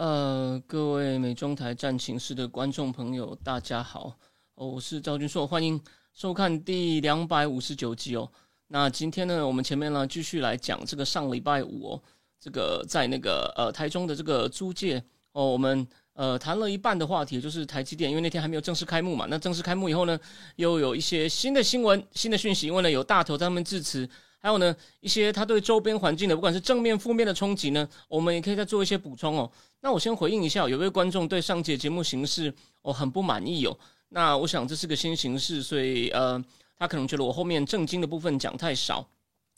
呃，各位美中台战情室的观众朋友，大家好，哦，我是赵军硕，欢迎收看第两百五十九集哦。那今天呢，我们前面呢继续来讲这个上礼拜五哦，这个在那个呃台中的这个租界哦，我们呃谈了一半的话题，就是台积电，因为那天还没有正式开幕嘛。那正式开幕以后呢，又有一些新的新闻、新的讯息，因为呢有大头他们致辞。还有呢，一些他对周边环境的，不管是正面、负面的冲击呢，我们也可以再做一些补充哦。那我先回应一下，有位观众对上节节目形式哦很不满意哦。那我想这是个新形式，所以呃，他可能觉得我后面正经的部分讲太少。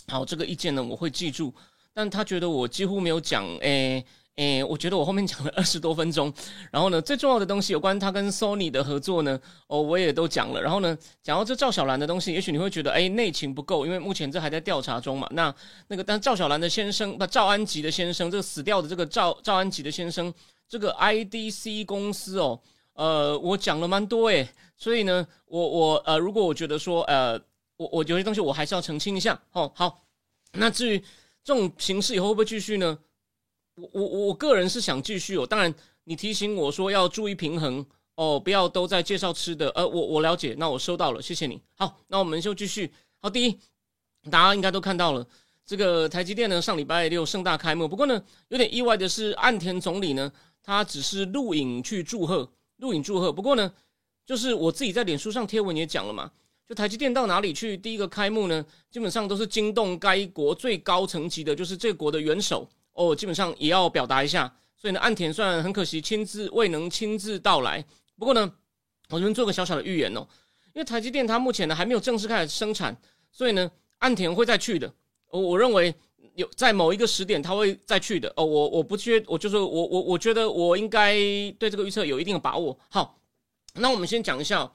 好，这个意见呢我会记住，但他觉得我几乎没有讲诶。诶，我觉得我后面讲了二十多分钟，然后呢，最重要的东西有关他跟 Sony 的合作呢，哦，我也都讲了。然后呢，讲到这赵小兰的东西，也许你会觉得，哎，内情不够，因为目前这还在调查中嘛。那那个，但赵小兰的先生，不，赵安吉的先生，这个死掉的这个赵赵安吉的先生，这个 IDC 公司哦，呃，我讲了蛮多诶，所以呢，我我呃，如果我觉得说，呃，我我有些东西我还是要澄清一下哦。好，那至于这种形式以后会不会继续呢？我我我个人是想继续哦，当然你提醒我说要注意平衡哦，不要都在介绍吃的，呃，我我了解，那我收到了，谢谢你。好，那我们就继续。好，第一，大家应该都看到了，这个台积电呢上礼拜六盛大开幕，不过呢有点意外的是，岸田总理呢他只是录影去祝贺，录影祝贺。不过呢，就是我自己在脸书上贴文也讲了嘛，就台积电到哪里去第一个开幕呢，基本上都是惊动该国最高层级的，就是这国的元首。哦，基本上也要表达一下，所以呢，岸田虽然很可惜亲自未能亲自到来，不过呢，我这边做个小小的预言哦，因为台积电它目前呢还没有正式开始生产，所以呢，岸田会再去的。我我认为有在某一个时点他会再去的。哦，我我不觉，我就是我我我觉得我应该对这个预测有一定的把握。好，那我们先讲一下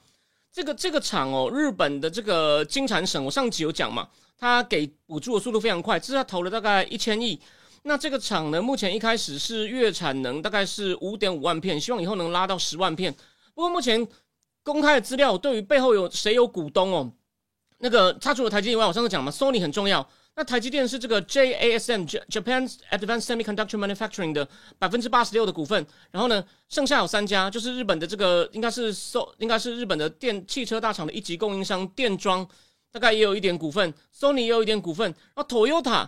这个这个厂哦，日本的这个金产省，我上集有讲嘛，他给补助的速度非常快，这是他投了大概一千亿。那这个厂呢，目前一开始是月产能大概是五点五万片，希望以后能拉到十万片。不过目前公开的资料对于背后有谁有股东哦，那个他除了台积电以外，我上次讲嘛，Sony 很重要。那台积电是这个 JASM Japan Advanced Semiconductor Manufacturing 的百分之八十六的股份，然后呢，剩下有三家，就是日本的这个应该是 So 应该是日本的电汽车大厂的一级供应商电装，大概也有一点股份，Sony 也有一点股份，然后 Toyota。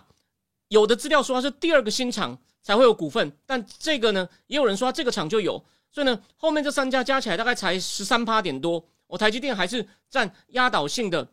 有的资料说它是第二个新厂才会有股份，但这个呢，也有人说这个厂就有，所以呢，后面这三家加起来大概才十三趴点多。我台积电还是占压倒性的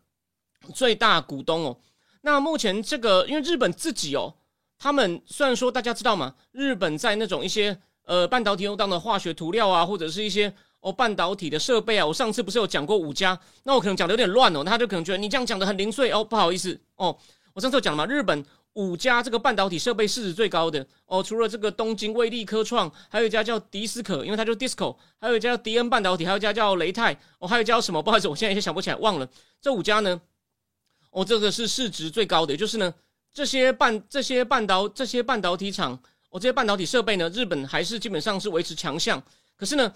最大股东哦。那目前这个，因为日本自己哦，他们虽然说大家知道嘛，日本在那种一些呃半导体用到的化学涂料啊，或者是一些哦半导体的设备啊，我上次不是有讲过五家，那我可能讲的有点乱哦，他就可能觉得你这样讲的很零碎哦，不好意思哦，我上次有讲了嘛，日本。五家这个半导体设备市值最高的哦，除了这个东京威力科创，还有一家叫迪斯可，因为它叫 Disco，还有一家叫迪恩半导体，还有一家叫雷泰，哦，还有一家叫什么？不好意思，我现在也想不起来，忘了。这五家呢，哦，这个是市值最高的，就是呢，这些半这些半导这些半导体厂，哦，这些半导体设备呢，日本还是基本上是维持强项。可是呢，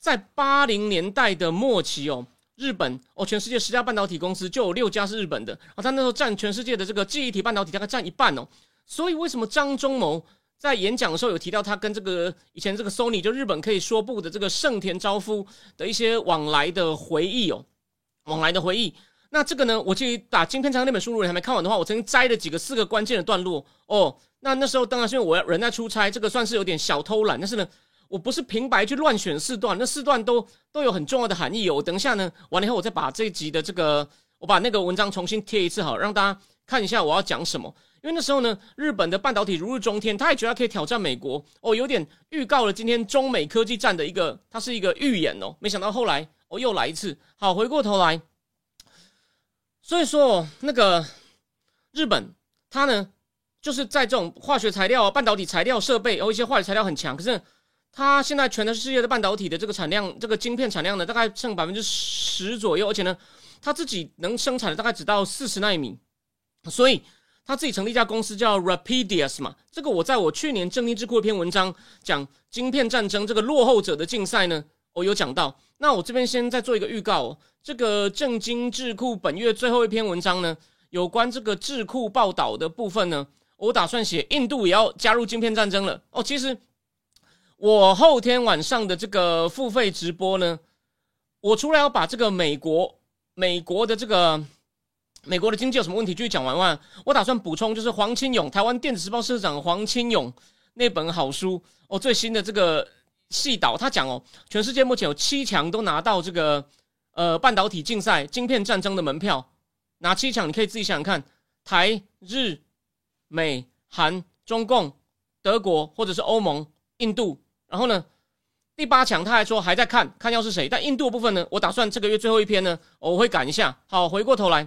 在八零年代的末期哦。日本哦，全世界十家半导体公司就有六家是日本的啊，他那时候占全世界的这个记忆体半导体大概占一半哦。所以为什么张忠谋在演讲的时候有提到他跟这个以前这个 Sony 就日本可以说不的这个盛田昭夫的一些往来的回忆哦，往来的回忆。那这个呢，我去打金片长那本书，如果你还没看完的话，我曾经摘了几个四个关键的段落哦。那那时候当然是因为我要人在出差，这个算是有点小偷懒，但是呢。我不是平白去乱选四段，那四段都都有很重要的含义哦。我等一下呢，完了以后我再把这一集的这个，我把那个文章重新贴一次，好让大家看一下我要讲什么。因为那时候呢，日本的半导体如日中天，他也觉得可以挑战美国哦，有点预告了今天中美科技战的一个，它是一个预演哦。没想到后来哦又来一次，好回过头来，所以说那个日本它呢，就是在这种化学材料、半导体材料设备，哦一些化学材料很强，可是。它现在全的世界的半导体的这个产量，这个晶片产量呢，大概剩百分之十左右，而且呢，它自己能生产的大概只到四十纳米，所以他自己成立一家公司叫 Rapidius 嘛。这个我在我去年正经智库一篇文章讲晶片战争这个落后者的竞赛呢，我有讲到。那我这边先再做一个预告，哦，这个正经智库本月最后一篇文章呢，有关这个智库报道的部分呢，我打算写印度也要加入晶片战争了哦。其实。我后天晚上的这个付费直播呢，我除了要把这个美国美国的这个美国的经济有什么问题继续讲完外，我打算补充就是黄清勇台湾电子时报社长黄清勇那本好书哦，最新的这个细导他讲哦，全世界目前有七强都拿到这个呃半导体竞赛晶片战争的门票，哪七强你可以自己想想看，台日美韩中共德国或者是欧盟印度。然后呢，第八强他还说还在看看要是谁，但印度部分呢，我打算这个月最后一篇呢，我会赶一下。好，回过头来，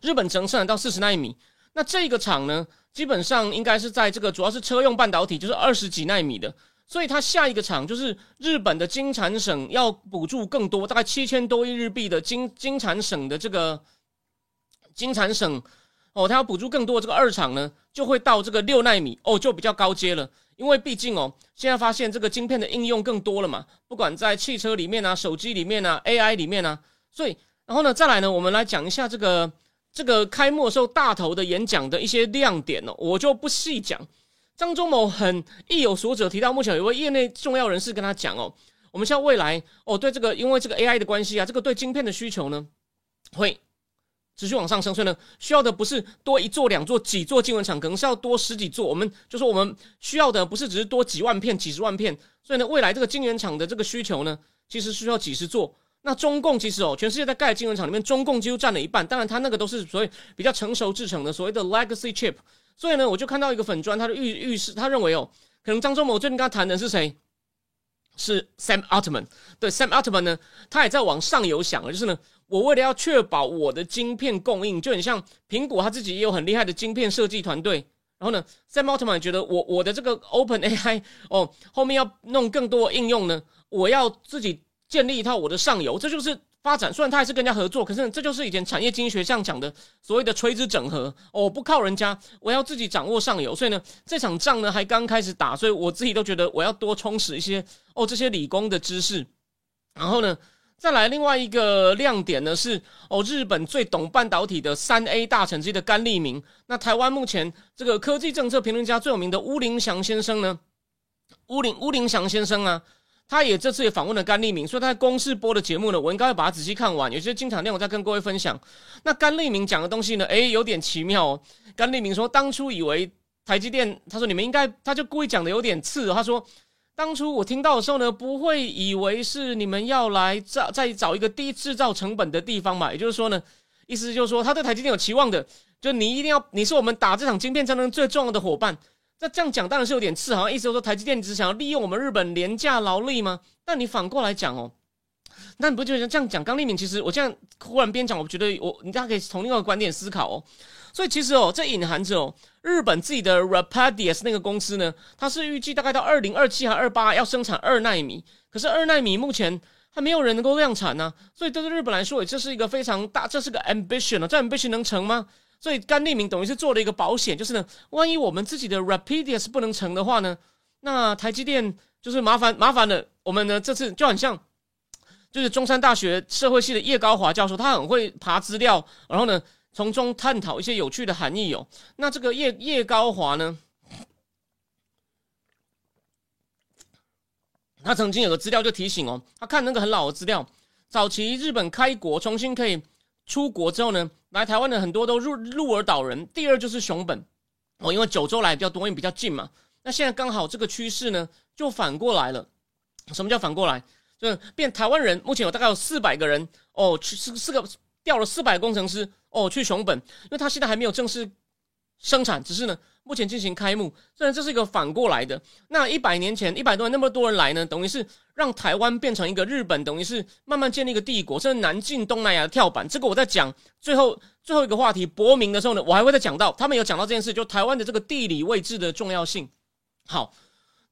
日本能生产到四十纳米，那这个厂呢，基本上应该是在这个主要是车用半导体，就是二十几纳米的，所以它下一个厂就是日本的金产省要补助更多，大概七千多亿日币的金金产省的这个金产省哦，它要补助更多，这个二厂呢就会到这个六纳米哦，就比较高阶了。因为毕竟哦，现在发现这个晶片的应用更多了嘛，不管在汽车里面啊、手机里面啊、AI 里面啊，所以然后呢，再来呢，我们来讲一下这个这个开幕时候大头的演讲的一些亮点哦，我就不细讲。张忠谋很意有所指提到，目前有位业内重要人士跟他讲哦，我们像未来哦，对这个因为这个 AI 的关系啊，这个对晶片的需求呢会。持续往上升，所以呢，需要的不是多一座、两座、几座晶圆厂，可能是要多十几座。我们就说，我们需要的不是只是多几万片、几十万片。所以呢，未来这个晶圆厂的这个需求呢，其实需要几十座。那中共其实哦，全世界在盖晶圆厂里面，中共几乎占了一半。当然，它那个都是所谓比较成熟制成的，所谓的 legacy chip。所以呢，我就看到一个粉砖，他的预预示，他认为哦，可能张忠谋最近跟他谈的是谁？是 Sam Altman。对，Sam Altman 呢，他也在往上游想，就是呢。我为了要确保我的晶片供应，就很像苹果，他自己也有很厉害的晶片设计团队。然后呢，Sam Altman 觉得我我的这个 Open AI 哦，后面要弄更多应用呢，我要自己建立一套我的上游，这就是发展。虽然他还是跟人家合作，可是这就是以前产业经济学上讲的所谓的垂直整合。哦，不靠人家，我要自己掌握上游。所以呢，这场仗呢还刚开始打，所以我自己都觉得我要多充实一些哦这些理工的知识。然后呢？再来另外一个亮点呢是哦，日本最懂半导体的三 A 大臣之一的甘利明。那台湾目前这个科技政策评论家最有名的乌林祥先生呢，乌林乌林祥先生啊，他也这次也访问了甘利明，所以他在公视播的节目呢，我应该会把它仔细看完，有些精彩内容再跟各位分享。那甘利明讲的东西呢，诶，有点奇妙哦。甘利明说，当初以为台积电，他说你们应该，他就故意讲的有点刺，他说。当初我听到的时候呢，不会以为是你们要来找再找一个低制造成本的地方嘛？也就是说呢，意思就是说他对台积电有期望的，就你一定要你是我们打这场晶片战争最重要的伙伴。那这样讲当然是有点刺，好像意思就是说台积电只想要利用我们日本廉价劳力吗？但你反过来讲哦，那你不觉得这样讲？刚立敏其实我这样忽然边讲，我觉得我你大家可以从另外一个观点思考哦。所以其实哦，这隐含着哦，日本自己的 Rapidus 那个公司呢，它是预计大概到二零二七还二八要生产二纳米，可是二纳米目前还没有人能够量产呢。所以对于日本来说，这是一个非常大，这是个 ambition 啊，这 ambition 能成吗？所以甘利明等于是做了一个保险，就是呢，万一我们自己的 Rapidus 不能成的话呢，那台积电就是麻烦麻烦了。我们呢这次就很像，就是中山大学社会系的叶高华教授，他很会爬资料，然后呢。从中探讨一些有趣的含义哦。那这个叶叶高华呢？他曾经有个资料就提醒哦，他看那个很老的资料，早期日本开国重新可以出国之后呢，来台湾的很多都入鹿儿岛人。第二就是熊本哦，因为九州来比较多，因为比较近嘛。那现在刚好这个趋势呢，就反过来了。什么叫反过来？就是变台湾人，目前有大概有四百个人哦，去四四个。调了四百工程师哦去熊本，因为他现在还没有正式生产，只是呢目前进行开幕。虽然这是一个反过来的，那一百年前一百多年那么多人来呢，等于是让台湾变成一个日本，等于是慢慢建立一个帝国，甚至南进东南亚的跳板。这个我在讲最后最后一个话题博明的时候呢，我还会再讲到，他们有讲到这件事，就台湾的这个地理位置的重要性。好，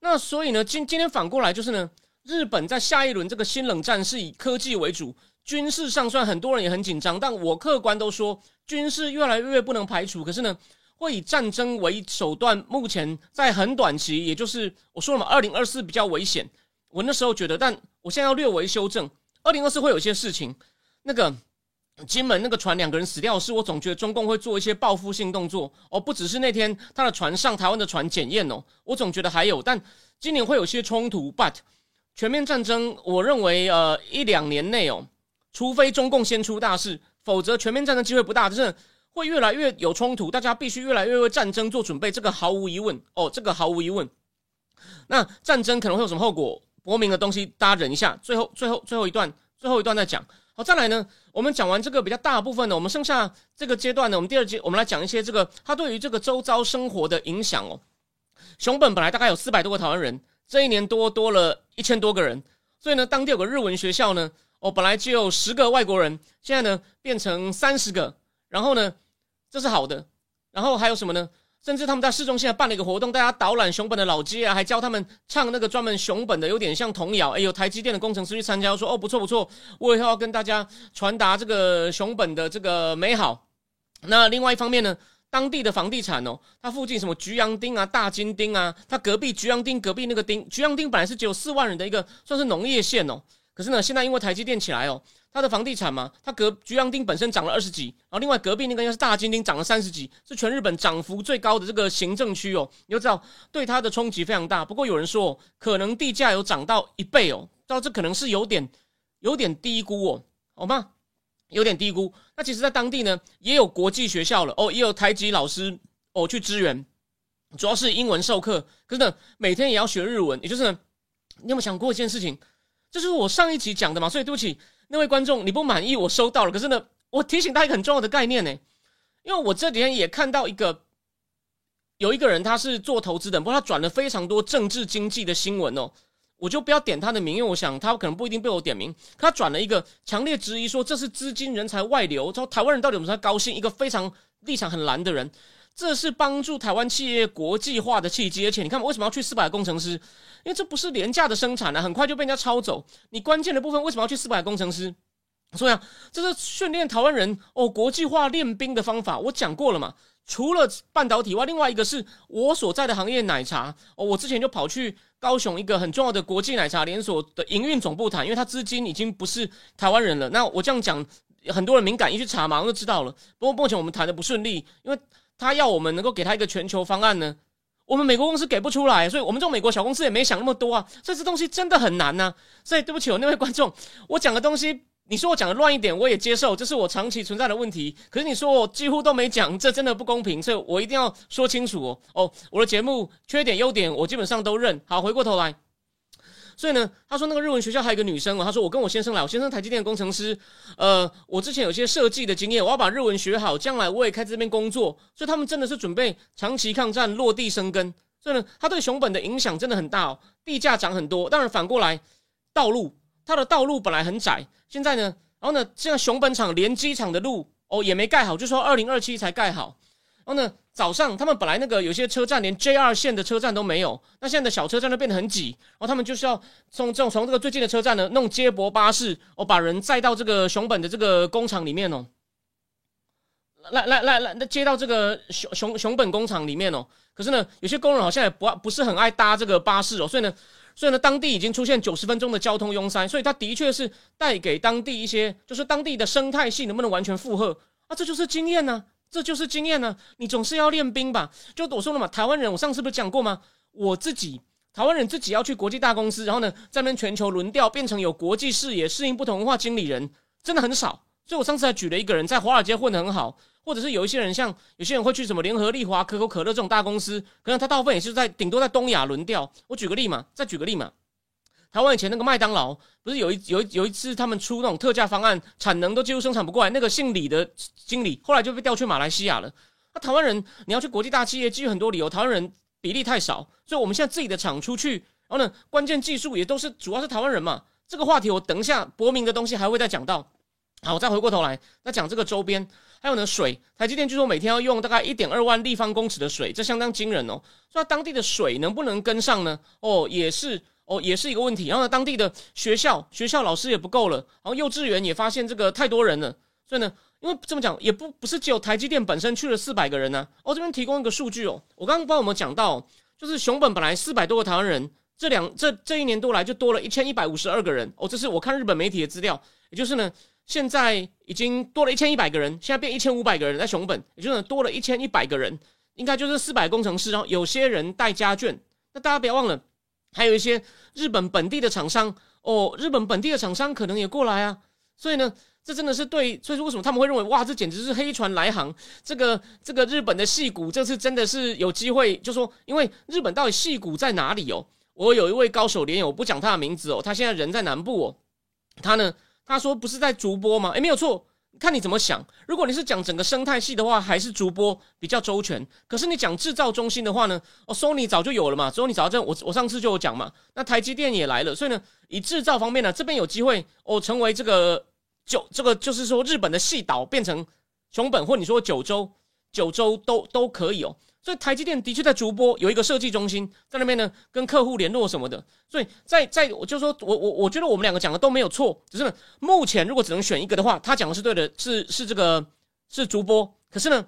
那所以呢，今今天反过来就是呢，日本在下一轮这个新冷战是以科技为主，军事上算很多人也很紧张，但我客观都说军事越来越不能排除，可是呢，会以战争为手段。目前在很短期，也就是我说了嘛，二零二四比较危险。我那时候觉得，但我现在要略微修正，二零二四会有些事情，那个。金门那个船两个人死掉，是我总觉得中共会做一些报复性动作哦，不只是那天他的船上台湾的船检验哦，我总觉得还有，但今年会有些冲突，but 全面战争，我认为呃一两年内哦，除非中共先出大事，否则全面战争机会不大，就是会越来越有冲突，大家必须越来越为战争做准备，这个毫无疑问哦，这个毫无疑问。那战争可能会有什么后果？薄明的东西大家忍一下，最后最后最后一段最后一段再讲。好，再来呢，我们讲完这个比较大部分的，我们剩下这个阶段呢，我们第二阶我们来讲一些这个它对于这个周遭生活的影响哦。熊本本来大概有四百多个台湾人，这一年多多了一千多个人，所以呢，当地有个日文学校呢，哦，本来只有十个外国人，现在呢变成三十个，然后呢，这是好的，然后还有什么呢？甚至他们在市中心还办了一个活动，大家导览熊本的老街啊，还教他们唱那个专门熊本的，有点像童谣。哎，有台积电的工程师去参加，说哦不错不错，我以后要跟大家传达这个熊本的这个美好。那另外一方面呢，当地的房地产哦，它附近什么菊阳町啊、大金町啊，它隔壁菊阳町隔壁那个町，菊阳町本来是只有四万人的一个算是农业县哦，可是呢，现在因为台积电起来哦。它的房地产嘛，它隔菊阳町本身涨了二十几，然后另外隔壁那个应该是大金町涨了三十几，是全日本涨幅最高的这个行政区哦。你就知道对它的冲击非常大。不过有人说，可能地价有涨到一倍哦，到这可能是有点有点低估哦，好吗？有点低估。那其实，在当地呢，也有国际学校了哦，也有台籍老师哦去支援，主要是英文授课，可是呢，每天也要学日文。也就是呢你有没有想过一件事情？这是我上一集讲的嘛，所以对不起。那位观众，你不满意，我收到了。可是呢，我提醒他一个很重要的概念呢，因为我这几天也看到一个，有一个人他是做投资的，不过他转了非常多政治经济的新闻哦，我就不要点他的名，因为我想他可能不一定被我点名。他转了一个强烈质疑，说这是资金人才外流，说台湾人到底有什么高兴？一个非常立场很蓝的人。这是帮助台湾企业国际化的契机，而且你看，为什么要去四百工程师？因为这不是廉价的生产啊，很快就被人家抄走。你关键的部分为什么要去四百工程师？所以啊，这是训练台湾人哦国际化练兵的方法。我讲过了嘛，除了半导体外，另外一个是我所在的行业奶茶哦。我之前就跑去高雄一个很重要的国际奶茶连锁的营运总部谈，因为他资金已经不是台湾人了。那我这样讲，很多人敏感，一去查马上就知道了。不过目前我们谈的不顺利，因为。他要我们能够给他一个全球方案呢，我们美国公司给不出来，所以我们这种美国小公司也没想那么多啊。所以这东西真的很难呐。所以对不起，我那位观众，我讲的东西，你说我讲的乱一点，我也接受，这是我长期存在的问题。可是你说我几乎都没讲，这真的不公平，所以我一定要说清楚哦。哦，我的节目缺点优点我基本上都认。好，回过头来。所以呢，他说那个日文学校还有一个女生哦，他说我跟我先生来，我先生台积电工程师，呃，我之前有些设计的经验，我要把日文学好，将来我也开这边工作，所以他们真的是准备长期抗战，落地生根。所以呢，他对熊本的影响真的很大哦，地价涨很多。当然反过来，道路它的道路本来很窄，现在呢，然后呢，现在熊本厂连机场的路哦也没盖好，就说二零二七才盖好，然后呢。早上，他们本来那个有些车站连 JR 线的车站都没有，那现在的小车站都变得很挤，然后他们就是要从这种从这个最近的车站呢弄接驳巴士，哦，把人载到这个熊本的这个工厂里面哦，来来来来，那接到这个熊熊熊本工厂里面哦。可是呢，有些工人好像也不不是很爱搭这个巴士哦，所以呢，所以呢，当地已经出现九十分钟的交通拥塞，所以它的确是带给当地一些，就是当地的生态系能不能完全负荷啊？这就是经验呢。这就是经验呢，你总是要练兵吧？就我说了嘛，台湾人，我上次不是讲过吗？我自己台湾人自己要去国际大公司，然后呢，在那边全球轮调，变成有国际视野、适应不同文化经理人，真的很少。所以我上次还举了一个人，在华尔街混得很好，或者是有一些人，像有些人会去什么联合利华、可口可乐这种大公司，可能他大部分也是在顶多在东亚轮调。我举个例嘛，再举个例嘛。台湾以前那个麦当劳，不是有一有一有一次他们出那种特价方案，产能都几乎生产不过来。那个姓李的经理后来就被调去马来西亚了。那台湾人你要去国际大企业，基于很多理由，台湾人比例太少，所以我们现在自己的厂出去，然后呢，关键技术也都是主要是台湾人嘛。这个话题我等一下博明的东西还会再讲到。好，我再回过头来，那讲这个周边。还有呢，水，台积电据说每天要用大概一点二万立方公尺的水，这相当惊人哦。说当地的水能不能跟上呢？哦，也是哦，也是一个问题。然后呢，当地的学校学校老师也不够了，然后幼稚园也发现这个太多人了，所以呢，因为这么讲也不不是只有台积电本身去了四百个人呢。哦，这边提供一个数据哦，我刚刚帮我们讲到，就是熊本本来四百多个台湾人，这两这这一年多来就多了一千一百五十二个人哦，这是我看日本媒体的资料，也就是呢。现在已经多了一千一百个人，现在变一千五百个人在熊本，也就是多了一千一百个人，应该就是四百工程师，然后有些人带家眷。那大家不要忘了，还有一些日本本地的厂商哦，日本本地的厂商可能也过来啊。所以呢，这真的是对，所以说为什么他们会认为哇，这简直是黑船来航？这个这个日本的戏骨这次真的是有机会，就说因为日本到底戏骨在哪里哦？我有一位高手连友，我不讲他的名字哦，他现在人在南部哦，他呢。他说：“不是在逐播吗？诶，没有错，看你怎么想。如果你是讲整个生态系的话，还是主播比较周全。可是你讲制造中心的话呢？哦，Sony 早就有了嘛，Sony 早就我我上次就有讲嘛。那台积电也来了，所以呢，以制造方面呢，这边有机会哦，成为这个九这个就是说日本的细岛变成熊本，或你说九州，九州都都可以哦。”所以台积电的确在逐波有一个设计中心在那边呢，跟客户联络什么的。所以在在我就说我我我觉得我们两个讲的都没有错，只是呢目前如果只能选一个的话，他讲的是对的，是是这个是逐波。可是呢，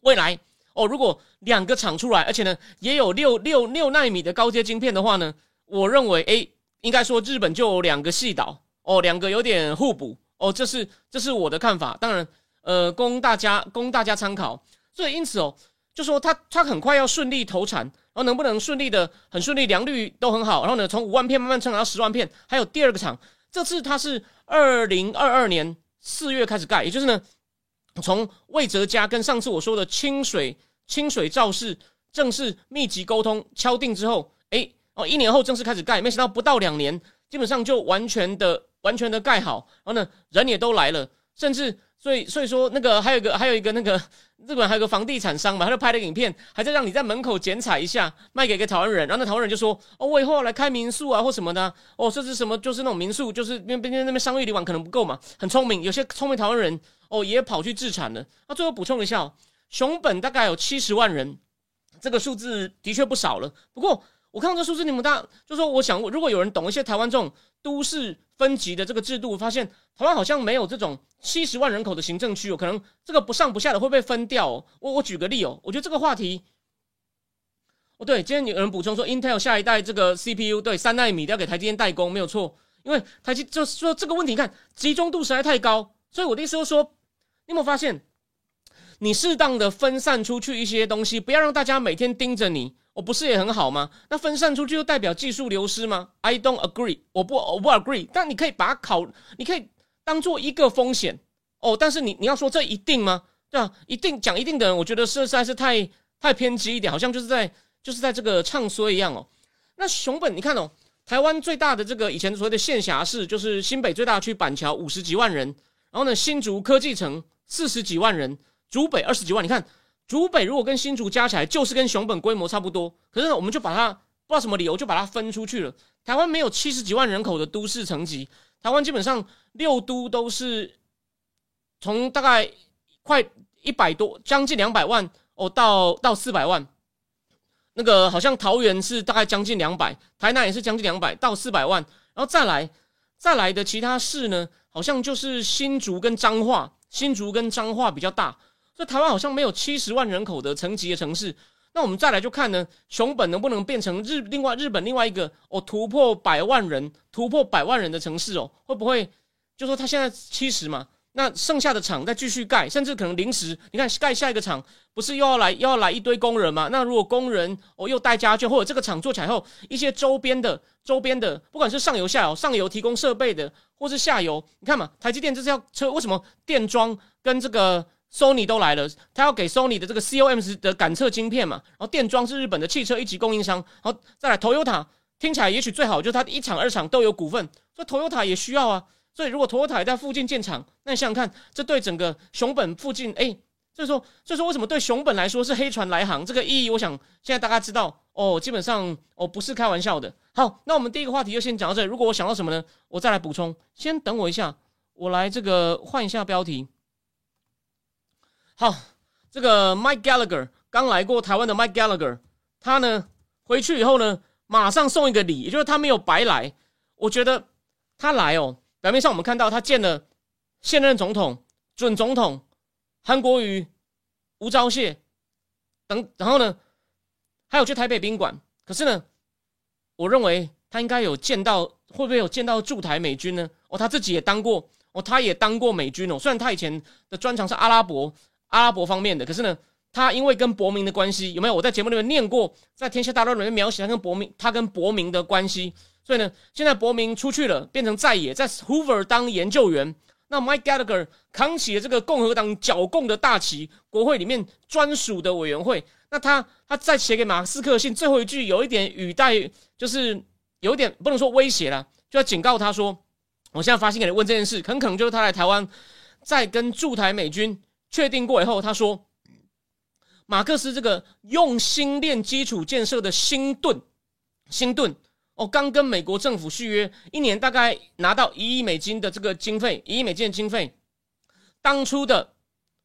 未来哦，如果两个厂出来，而且呢也有六六六纳米的高阶晶片的话呢，我认为诶，应该说日本就有两个系岛哦，两个有点互补哦，这是这是我的看法。当然呃，供大家供大家参考。所以因此哦。就说他他很快要顺利投产，然后能不能顺利的很顺利，良率都很好，然后呢从五万片慢慢成长到十万片，还有第二个厂，这次他是二零二二年四月开始盖，也就是呢从魏哲家跟上次我说的清水清水造势正式密集沟通敲定之后，哎哦一年后正式开始盖，没想到不到两年，基本上就完全的完全的盖好，然后呢人也都来了，甚至。所以，所以说那个还有一个，还有一个那个日本还有个房地产商嘛，他就拍了影片，还在让你在门口剪彩一下，卖给一个台湾人。然后那台湾人就说：“哦，我以后要来开民宿啊，或什么的。哦，这是什么？就是那种民宿，就是因为那边商业旅馆可能不够嘛。很聪明，有些聪明台湾人哦也跑去自产了。那最后补充一下，熊本大概有七十万人，这个数字的确不少了。不过我看到这数字那么大，就说我想，如果有人懂一些台湾这种都市。分级的这个制度，发现台湾好像没有这种七十万人口的行政区哦，可能这个不上不下的会被分掉。哦。我我举个例哦，我觉得这个话题，哦对，今天有人补充说，Intel 下一代这个 CPU 对三纳米要给台积电代工，没有错，因为台积就是说这个问题，看集中度实在太高，所以我的意思就是说，你有没有发现，你适当的分散出去一些东西，不要让大家每天盯着你。我不是也很好吗？那分散出去就代表技术流失吗？I don't agree，我不我不 agree。但你可以把它考，你可以当做一个风险哦。但是你你要说这一定吗？对啊，一定讲一定的人，我觉得是实在是太太偏激一点，好像就是在就是在这个唱衰一样哦。那熊本，你看哦，台湾最大的这个以前所谓的县辖市，就是新北最大区板桥五十几万人，然后呢新竹科技城四十几万人，竹北二十几万，你看。竹北如果跟新竹加起来，就是跟熊本规模差不多。可是呢，我们就把它不知道什么理由就把它分出去了。台湾没有七十几万人口的都市层级，台湾基本上六都都是从大概快一百多，将近两百万哦，到到四百万。那个好像桃园是大概将近两百，台南也是将近两百到四百万，然后再来再来的其他市呢，好像就是新竹跟彰化，新竹跟彰化比较大。这台湾好像没有七十万人口的层级的城市，那我们再来就看呢，熊本能不能变成日另外日本另外一个哦突破百万人突破百万人的城市哦？会不会就说他现在七十嘛？那剩下的厂再继续盖，甚至可能临时你看盖下一个厂，不是又要来又要来一堆工人嘛？那如果工人哦又带家具，或者这个厂做起来后，一些周边的周边的，不管是上游下游，上游提供设备的，或是下游，你看嘛，台积电这是要车为什么电装跟这个？Sony 都来了，他要给 Sony 的这个 COMS 的感测晶片嘛，然后电装是日本的汽车一级供应商，然后再来 Toyota，听起来也许最好就是他一厂二厂都有股份，所以 Toyota 也需要啊，所以如果 Toyota 在附近建厂，那你想想看，这对整个熊本附近，哎，所以说，所以说为什么对熊本来说是黑船来航这个意义，我想现在大家知道哦，基本上哦不是开玩笑的。好，那我们第一个话题就先讲到这里，如果我想到什么呢，我再来补充，先等我一下，我来这个换一下标题。好，这个 Mike Gallagher 刚来过台湾的 Mike Gallagher，他呢回去以后呢，马上送一个礼，也就是他没有白来。我觉得他来哦，表面上我们看到他见了现任总统、准总统韩国瑜、吴钊燮等，然后呢，还有去台北宾馆。可是呢，我认为他应该有见到，会不会有见到驻台美军呢？哦，他自己也当过，哦，他也当过美军哦。虽然他以前的专长是阿拉伯、阿拉伯方面的，可是呢，他因为跟伯明的关系，有没有？我在节目里面念过，在《天下大乱》里面描写他跟伯明，他跟伯明的关系。所以呢，现在伯明出去了，变成在野，在 Hoover 当研究员。那 Mike Gallagher 扛起了这个共和党剿共的大旗，国会里面专属的委员会。那他他在写给马斯克信最后一句，有一点语带，就是有点不能说威胁了，就要警告他说：“我现在发信给你问这件事，很可能就是他来台湾，在跟驻台美军确定过以后，他说马克思这个用心练基础建设的新盾，新盾哦，刚跟美国政府续约，一年大概拿到一亿美金的这个经费，一亿美金的经费，当初的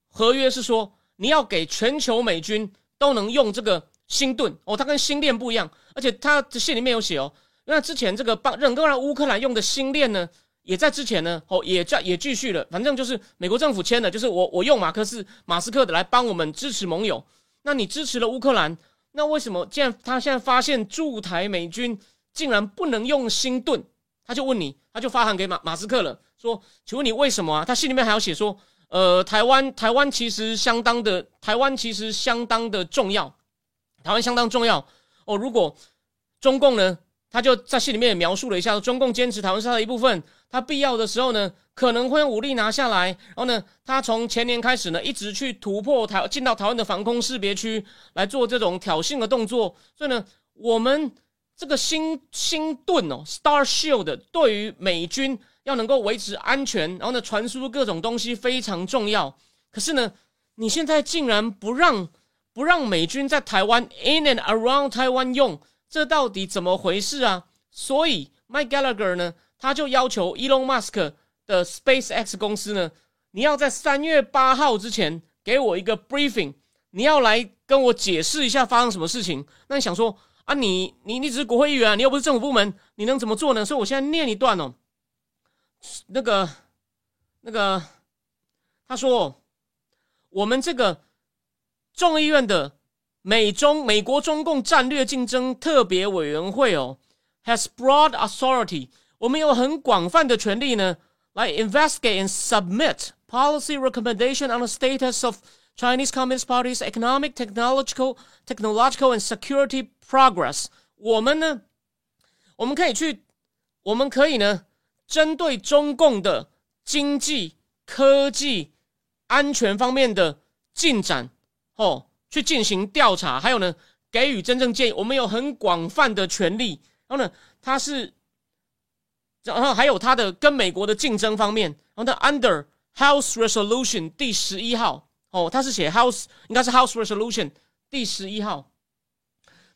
合约是说你要给全球美军。”都能用这个星盾哦，它跟星链不一样，而且它的信里面有写哦，那之前这个帮任更让乌克兰用的星链呢，也在之前呢哦，也在也继续了，反正就是美国政府签的，就是我我用马克思马斯克的来帮我们支持盟友，那你支持了乌克兰，那为什么既然他现在发现驻台美军竟然不能用星盾，他就问你，他就发函给马马斯克了，说，请问你为什么啊？他信里面还要写说。呃，台湾台湾其实相当的，台湾其实相当的重要，台湾相当重要哦。如果中共呢，他就在信里面也描述了一下，中共坚持台湾是他的一部分，他必要的时候呢，可能会用武力拿下来。然后呢，他从前年开始呢，一直去突破台进到台湾的防空识别区来做这种挑衅的动作。所以呢，我们这个星星盾哦，Star Shield 对于美军。要能够维持安全，然后呢，传输各种东西非常重要。可是呢，你现在竟然不让不让美军在台湾 in and around 台湾用，这到底怎么回事啊？所以 Mike Gallagher 呢，他就要求 Elon Musk 的 SpaceX 公司呢，你要在三月八号之前给我一个 briefing，你要来跟我解释一下发生什么事情。那你想说啊，你你你只是国会议员，你又不是政府部门，你能怎么做呢？所以我现在念一段哦。那个，那个，他说，我们这个众议院的美中美国中共战略竞争特别委员会哦，has broad authority，我们有很广泛的权利呢，来 investigate and submit policy recommendation on the status of Chinese Communist Party's economic, technological, technological and security progress。我们呢，我们可以去，我们可以呢。针对中共的经济、科技、安全方面的进展，哦，去进行调查，还有呢，给予真正建议。我们有很广泛的权利。然后呢，它是， 然后还有它的跟美国的竞争方面。然后它 Under House Resolution 第十一号，哦，它是写 House，应该是 House Resolution 第十一号。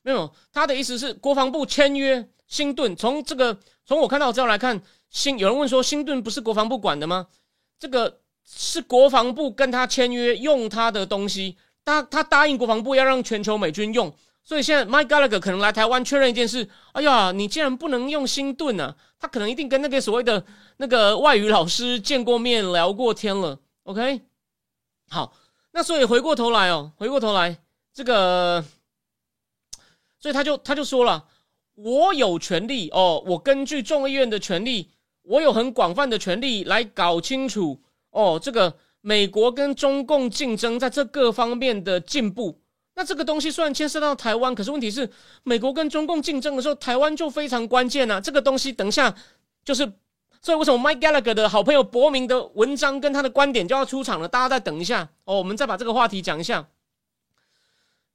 没有，他的意思是国防部签约新盾。从这个，从我看到资料来看。新有人问说，新盾不是国防部管的吗？这个是国防部跟他签约用他的东西，他他答应国防部要让全球美军用，所以现在 Mike Gallagher 可能来台湾确认一件事。哎呀，你竟然不能用新盾呢？他可能一定跟那个所谓的那个外语老师见过面聊过天了。OK，好，那所以回过头来哦，回过头来这个，所以他就他就说了，我有权利哦，我根据众议院的权利。我有很广泛的权利来搞清楚哦，这个美国跟中共竞争在这各方面的进步。那这个东西虽然牵涉到台湾，可是问题是美国跟中共竞争的时候，台湾就非常关键啊。这个东西等一下就是，所以为什么 Mike Gallagher 的好朋友伯明的文章跟他的观点就要出场了？大家再等一下哦，我们再把这个话题讲一下。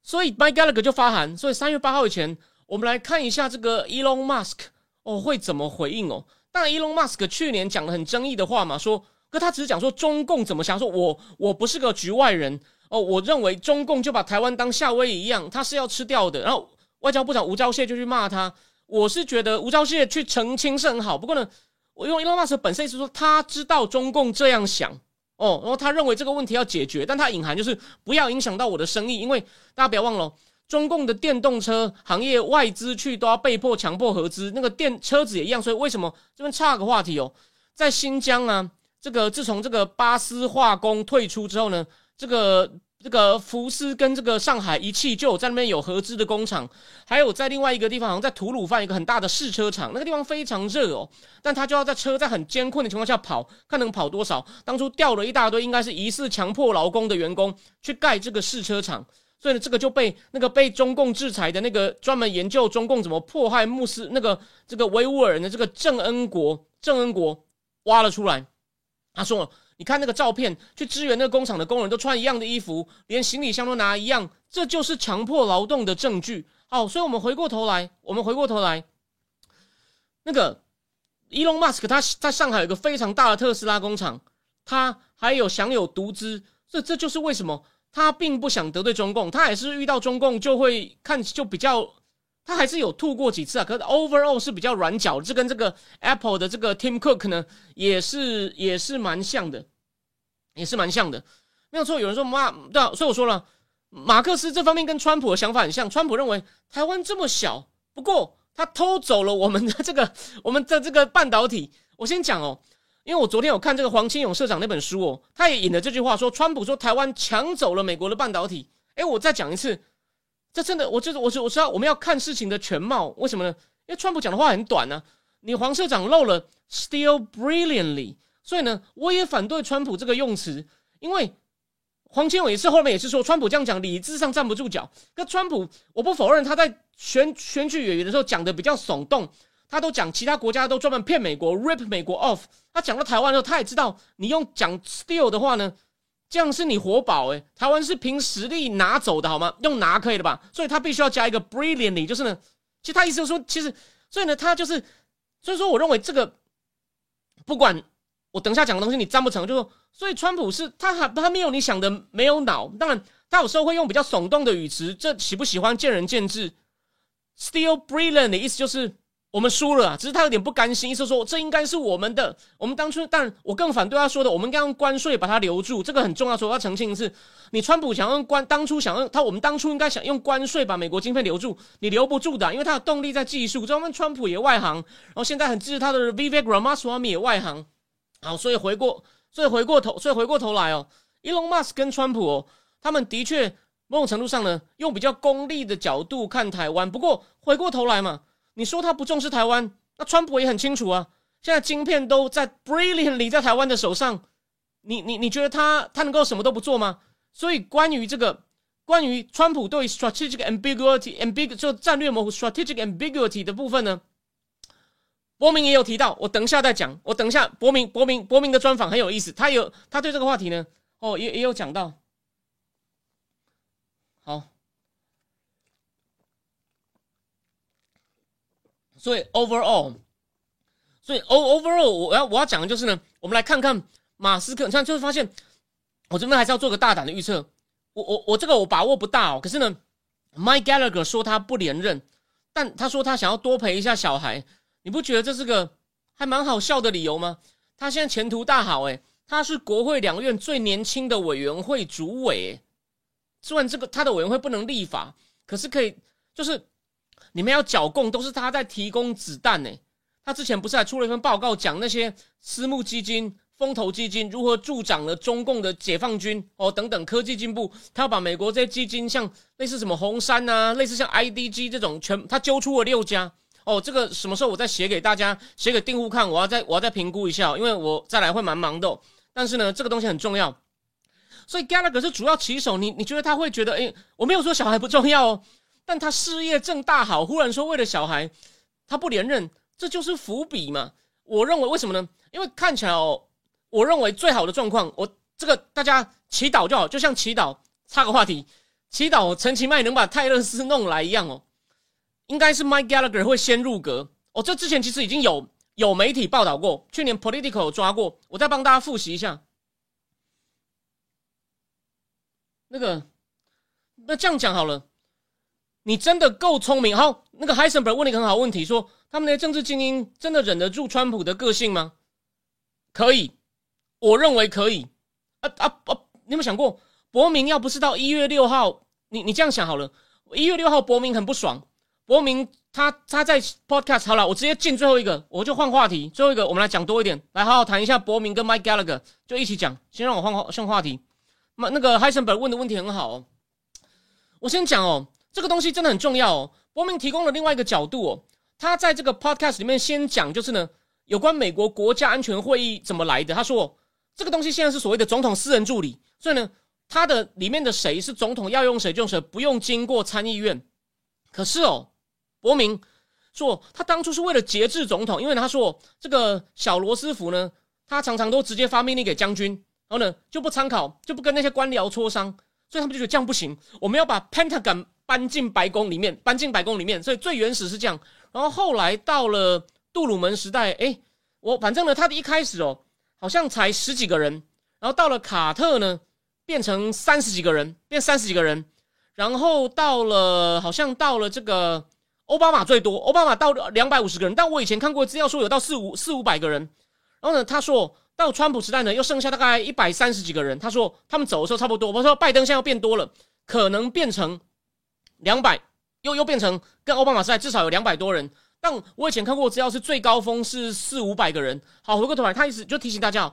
所以 Mike Gallagher 就发函，所以三月八号以前，我们来看一下这个 Elon Musk 哦会怎么回应哦。当然，Elon Musk 去年讲了很争议的话嘛，说，可他只是讲说中共怎么想，说我我不是个局外人哦，我认为中共就把台湾当夏威夷一样，他是要吃掉的。然后外交部长吴钊燮就去骂他，我是觉得吴钊燮去澄清是很好，不过呢，我用 Elon Musk 本身意思说他知道中共这样想。哦，然后他认为这个问题要解决，但他隐含就是不要影响到我的生意，因为大家不要忘了，中共的电动车行业外资去都要被迫强迫合资，那个电车子也一样，所以为什么？这边差个话题哦，在新疆啊，这个自从这个巴斯化工退出之后呢，这个。这个福斯跟这个上海一汽就有在那边有合资的工厂，还有在另外一个地方，好像在吐鲁番一个很大的试车场，那个地方非常热哦，但他就要在车在很艰困的情况下跑，看能跑多少。当初调了一大堆，应该是疑似强迫劳工的员工去盖这个试车场，所以呢，这个就被那个被中共制裁的那个专门研究中共怎么迫害穆斯那个这个维吾尔人的这个郑恩国郑恩国挖了出来，他说。你看那个照片，去支援那个工厂的工人都穿一样的衣服，连行李箱都拿一样，这就是强迫劳动的证据。好，所以我们回过头来，我们回过头来，那个伊隆马斯克他在上海有个非常大的特斯拉工厂，他还有享有独资，这这就是为什么他并不想得罪中共，他也是遇到中共就会看就比较，他还是有吐过几次啊，可是 overall 是比较软脚，这跟这个 Apple 的这个 Tim Cook 呢也是也是蛮像的。也是蛮像的，没有错。有人说马对啊，所以我说了，马克思这方面跟川普的想法很像。川普认为台湾这么小，不过他偷走了我们的这个 我们的这个半导体。我先讲哦，因为我昨天有看这个黄清勇社长那本书哦，他也引了这句话说，川普说台湾抢走了美国的半导体。哎，我再讲一次，这真的，我就是我是我知道我们要看事情的全貌，为什么呢？因为川普讲的话很短呢，你黄社长漏了 still brilliantly。所以呢，我也反对川普这个用词，因为黄千伟是后面也是说，川普这样讲理智上站不住脚。那川普，我不否认他在选选举演员的时候讲的比较耸动，他都讲其他国家都专门骗美国，rip 美国 off。他讲到台湾的时候，他也知道你用讲 still 的话呢，这样是你活宝诶，台湾是凭实力拿走的好吗？用拿可以的吧？所以他必须要加一个 brilliantly，就是呢，其实他意思就是说，其实所以呢，他就是，所以说我认为这个不管。我等下讲的东西你赞不成就说，所以川普是他还他没有你想的没有脑，当然他有时候会用比较耸动的语词，这喜不喜欢见仁见智。Still brilliant 的意思就是我们输了，只是他有点不甘心，意思说这应该是我们的。我们当初，但我更反对他说的，我们应该用关税把它留住，这个很重要。说要澄清一次，你川普想用关，当初想用他，我们当初应该想用关税把美国经费留住，你留不住的，因为他的动力在技术。专门川普也外行，然后现在很支持他的 Vivek Ramaswamy 也外行。好，所以回过，所以回过头，所以回过头来哦，伊隆马斯跟川普哦，他们的确某种程度上呢，用比较功利的角度看台湾。不过回过头来嘛，你说他不重视台湾，那川普也很清楚啊。现在晶片都在 brilliantly 在台湾的手上，你你你觉得他他能够什么都不做吗？所以关于这个，关于川普对 strategic ambiguity ambig 就战略模糊 strategic ambiguity 的部分呢？博明也有提到，我等一下再讲。我等一下，博明、博明、博明的专访很有意思。他有他对这个话题呢，哦，也也有讲到。好，所以 overall，所以 o overall，我要我要讲的就是呢，我们来看看马斯克。你看，就是发现我这边还是要做个大胆的预测。我我我这个我把握不大哦。可是呢，Mike Gallagher 说他不连任，但他说他想要多陪一下小孩。你不觉得这是个还蛮好笑的理由吗？他现在前途大好，诶，他是国会两院最年轻的委员会主委，虽然这个他的委员会不能立法，可是可以，就是你们要剿共都是他在提供子弹呢。他之前不是还出了一份报告，讲那些私募基金、风投基金如何助长了中共的解放军哦等等科技进步，他要把美国这些基金，像类似什么红杉啊，类似像 IDG 这种，全他揪出了六家。哦，这个什么时候我再写给大家，写给订户看？我要再我要再评估一下，因为我再来会蛮忙的。但是呢，这个东西很重要，所以 Gallagher 是主要棋手。你你觉得他会觉得，哎，我没有说小孩不重要哦，但他事业正大好，忽然说为了小孩他不连任，这就是伏笔嘛？我认为为什么呢？因为看起来哦，我认为最好的状况，我这个大家祈祷就好，就像祈祷，插个话题，祈祷陈其迈能把泰勒斯弄来一样哦。应该是 Mike Gallagher 会先入阁哦，这之前其实已经有有媒体报道过，去年 Political 抓过，我再帮大家复习一下。那个，那这样讲好了，你真的够聪明。好，那个 Heisenberg 问了一个很好问题，说他们那些政治精英真的忍得住川普的个性吗？可以，我认为可以。啊啊啊！你有没有想过，伯明要不是到一月六号，你你这样想好了，一月六号伯明很不爽，伯明他他在 podcast 好了，我直接进最后一个，我就换话题，最后一个我们来讲多一点，来好好谈一下伯明跟 Mike Gallagher，就一起讲，先让我换换话题。那那个 Heisenberg 问的问题很好哦，我先讲哦，这个东西真的很重要哦。伯明提供了另外一个角度哦，他在这个 podcast 里面先讲，就是呢，有关美国国家安全会议怎么来的。他说，这个东西现在是所谓的总统私人助理，所以呢，他的里面的谁是总统要用谁就用谁，不用经过参议院。可是哦，伯明说他当初是为了节制总统，因为他说这个小罗斯福呢，他常常都直接发命令给将军，然后呢就不参考，就不跟那些官僚磋商，所以他们就觉得这样不行，我们要把 Pentagon。搬进白宫里面，搬进白宫里面，所以最原始是这样。然后后来到了杜鲁门时代，哎，我反正呢，他的一开始哦，好像才十几个人，然后到了卡特呢，变成三十几个人，变三十几个人，然后到了好像到了这个奥巴马最多，奥巴马到两百五十个人，但我以前看过资料说有到四五四五百个人。然后呢，他说到川普时代呢，又剩下大概一百三十几个人。他说他们走的时候差不多。我说拜登现在要变多了，可能变成。两百又又变成跟奥巴马时代至少有两百多人，但我以前看过资料是最高峰是四五百个人。好，回过头来，他意思就提醒大家，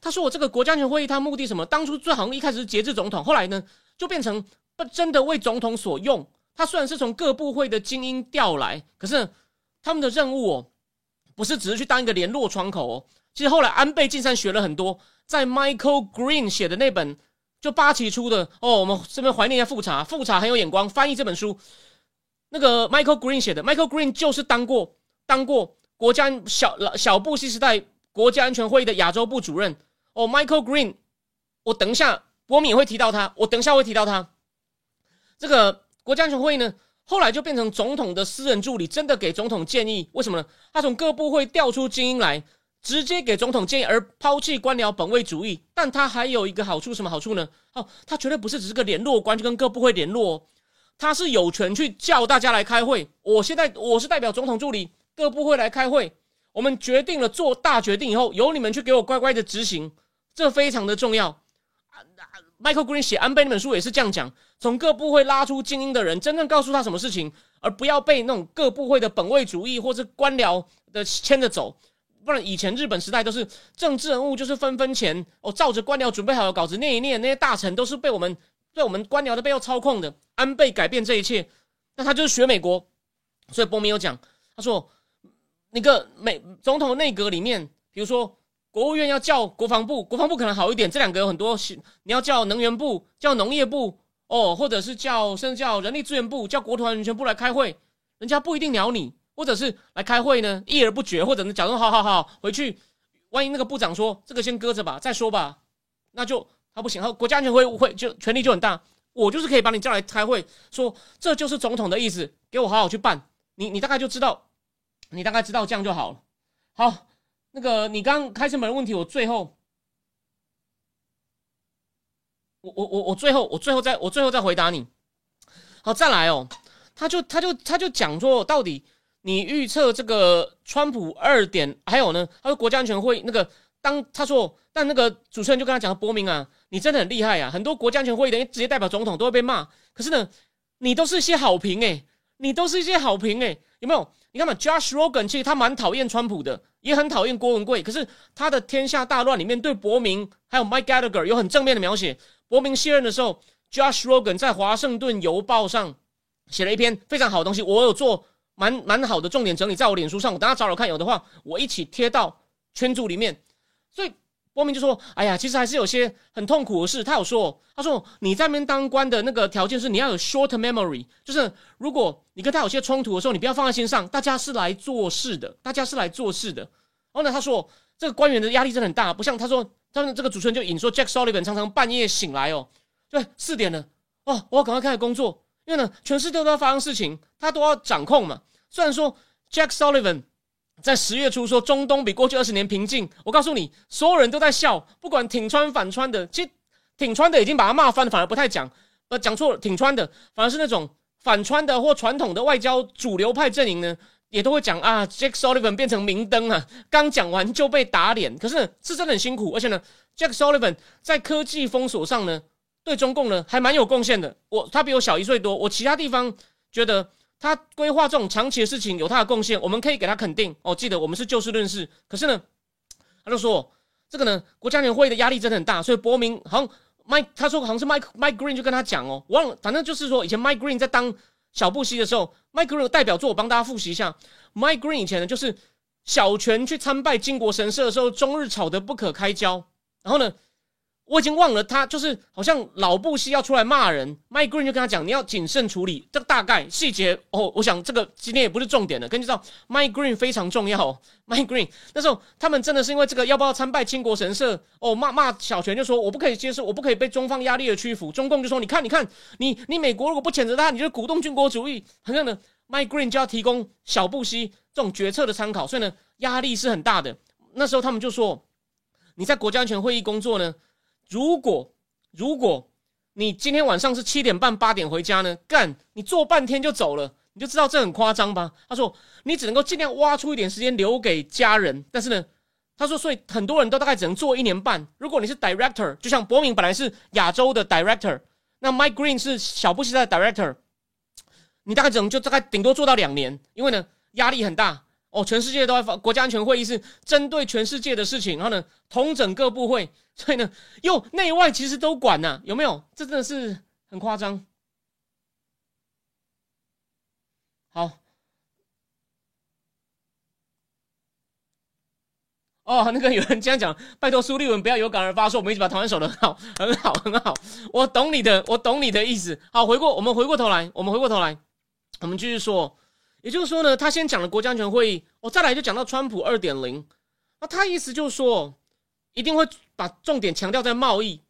他说我这个国家安全会议，他目的什么？当初最好像一开始是节制总统，后来呢就变成不真的为总统所用。他虽然是从各部会的精英调来，可是他们的任务哦，不是只是去当一个联络窗口哦。其实后来安倍晋三学了很多，在 Michael Green 写的那本。就八旗出的哦，我们这边怀念一下复查，复查很有眼光，翻译这本书，那个 Michael Green 写的，Michael Green 就是当过当过国家小小布希时代国家安全会议的亚洲部主任哦，Michael Green，我等一下波米也会提到他，我等一下会提到他。这个国家安全会议呢，后来就变成总统的私人助理，真的给总统建议，为什么呢？他从各部会调出精英来。直接给总统建议而抛弃官僚本位主义，但他还有一个好处，什么好处呢？哦，他绝对不是只是个联络官，就跟各部会联络，他是有权去叫大家来开会。我现在我是代表总统助理，各部会来开会，我们决定了做大决定以后，由你们去给我乖乖的执行，这非常的重要。Michael Green 写安倍那本书也是这样讲，从各部会拉出精英的人，真正告诉他什么事情，而不要被那种各部会的本位主义或者官僚的牵着走。不然以前日本时代都是政治人物，就是分分钱哦，照着官僚准备好的稿子念一念，那些大臣都是被我们被我们官僚的背后操控的。安倍改变这一切，那他就是学美国。所以波明有讲，他说那个美总统内阁里面，比如说国务院要叫国防部，国防部可能好一点，这两个有很多，你要叫能源部、叫农业部哦，或者是叫甚至叫人力资源部、叫国土安全部来开会，人家不一定鸟你。或者是来开会呢，议而不决，或者呢，假装好好好回去，万一那个部长说这个先搁着吧，再说吧，那就他不行，他国家安全会会就权力就很大，我就是可以把你叫来开会，说这就是总统的意思，给我好好去办，你你大概就知道，你大概知道这样就好了。好，那个你刚开什门的问题，我最后，我我我我最后我最后再我最后再回答你。好，再来哦，他就他就他就讲说到底。你预测这个川普二点，还有呢？他说国家安全会那个当他说，但那个主持人就跟他讲伯明啊，你真的很厉害啊！很多国家安全会议的直接代表总统都会被骂，可是呢，你都是一些好评诶，你都是一些好评诶，有没有？你看嘛，Josh Rogan 其实他蛮讨厌川普的，也很讨厌郭文贵，可是他的天下大乱里面对伯明还有 Mike Gallagher 有很正面的描写。伯明卸任的时候，Josh Rogan 在华盛顿邮报上写了一篇非常好的东西，我有做。蛮蛮好的重点整理，在我脸书上，我等下找找看，有的话我一起贴到圈组里面。所以波明就说：“哎呀，其实还是有些很痛苦的事。”他有说：“他说你在那边当官的那个条件是你要有 short memory，就是如果你跟他有些冲突的时候，你不要放在心上。大家是来做事的，大家是来做事的。”然后呢，他说：“这个官员的压力真的很大，不像他说，他们这个主持人就引说 Jack Sullivan 常常半夜醒来哦，对，四点了哦，我要赶快开始工作，因为呢，全世界都要发生事情，他都要掌控嘛。”虽然说 Jack Sullivan 在十月初说中东比过去二十年平静，我告诉你，所有人都在笑，不管挺川反川的，其实挺川的已经把他骂翻了，反而不太讲，呃，讲错了，挺川的反而是那种反穿的或传统的外交主流派阵营呢，也都会讲啊，Jack Sullivan 变成明灯啊，刚讲完就被打脸。可是是真的很辛苦，而且呢，Jack Sullivan 在科技封锁上呢，对中共呢还蛮有贡献的。我他比我小一岁多，我其他地方觉得他规划这种长期的事情有他的贡献，我们可以给他肯定哦。记得我们是就事论事。可是呢，他就说这个呢，国家安全会的压力真的很大，所以伯明好像 Mike 他说好像是 Mike Mike Green 就跟他讲哦，忘了，反正就是说以前 Mike Green 在当。小布希的时候，Mike Green 代表作我帮大家复习一下。Mike Green 以前呢，就是小泉去参拜金国神社的时候，中日吵得不可开交。然后呢？我已经忘了，他就是好像老布希要出来骂人，Mike Green 就跟他讲，你要谨慎处理。这个大概细节哦，我想这个今天也不是重点的。根据到 Mike Green 非常重要，Mike Green 那时候他们真的是因为这个要不要参拜清国神社哦，骂骂小泉就说我不可以接受，我不可以被中方压力而屈服。中共就说你看你看你你美国如果不谴责他，你就鼓动军国主义。同样的，Mike Green 就要提供小布希这种决策的参考，所以呢压力是很大的。那时候他们就说你在国家安全会议工作呢。如果如果你今天晚上是七点半八点回家呢？干，你做半天就走了，你就知道这很夸张吧？他说你只能够尽量挖出一点时间留给家人，但是呢，他说所以很多人都大概只能做一年半。如果你是 director，就像博明本来是亚洲的 director，那 Mike Green 是小布希的 director，你大概只能就大概顶多做到两年，因为呢压力很大。哦，全世界都在发国家安全会议是针对全世界的事情，然后呢，统整各部会，所以呢，又内外其实都管呐，有没有？这真的是很夸张。好，哦，那个有人这样讲，拜托苏立文不要有感而发，说我们一直把台湾守得很好，很好，很好。我懂你的，我懂你的意思。好，回过我们回过头来，我们回过头来，我们继续说。也就是说呢，他先讲了国家安全会议，哦，再来就讲到川普二点零，那他意思就是说，一定会把重点强调在贸易，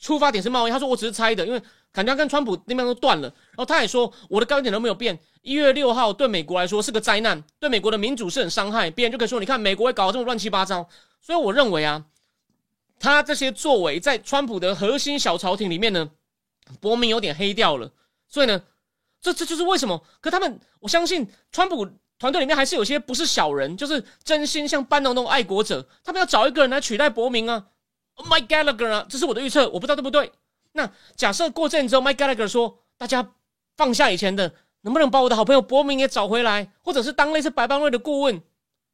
出发点是贸易。他说我只是猜的，因为感觉跟川普那边都断了。然后他也说我的高点都没有变。一月六号对美国来说是个灾难，对美国的民主是很伤害。别人就可以说，你看美国会搞这么乱七八糟。所以我认为啊，他这些作为在川普的核心小朝廷里面呢，伯明有点黑掉了。所以呢。这这就是为什么？可他们，我相信川普团队里面还是有些不是小人，就是真心像班农那种爱国者。他们要找一个人来取代伯明啊，Mike Gallagher 啊，这是我的预测，我不知道对不对。那假设过阵之后，Mike Gallagher 说，大家放下以前的，能不能把我的好朋友伯明也找回来，或者是当类似白邦瑞的顾问？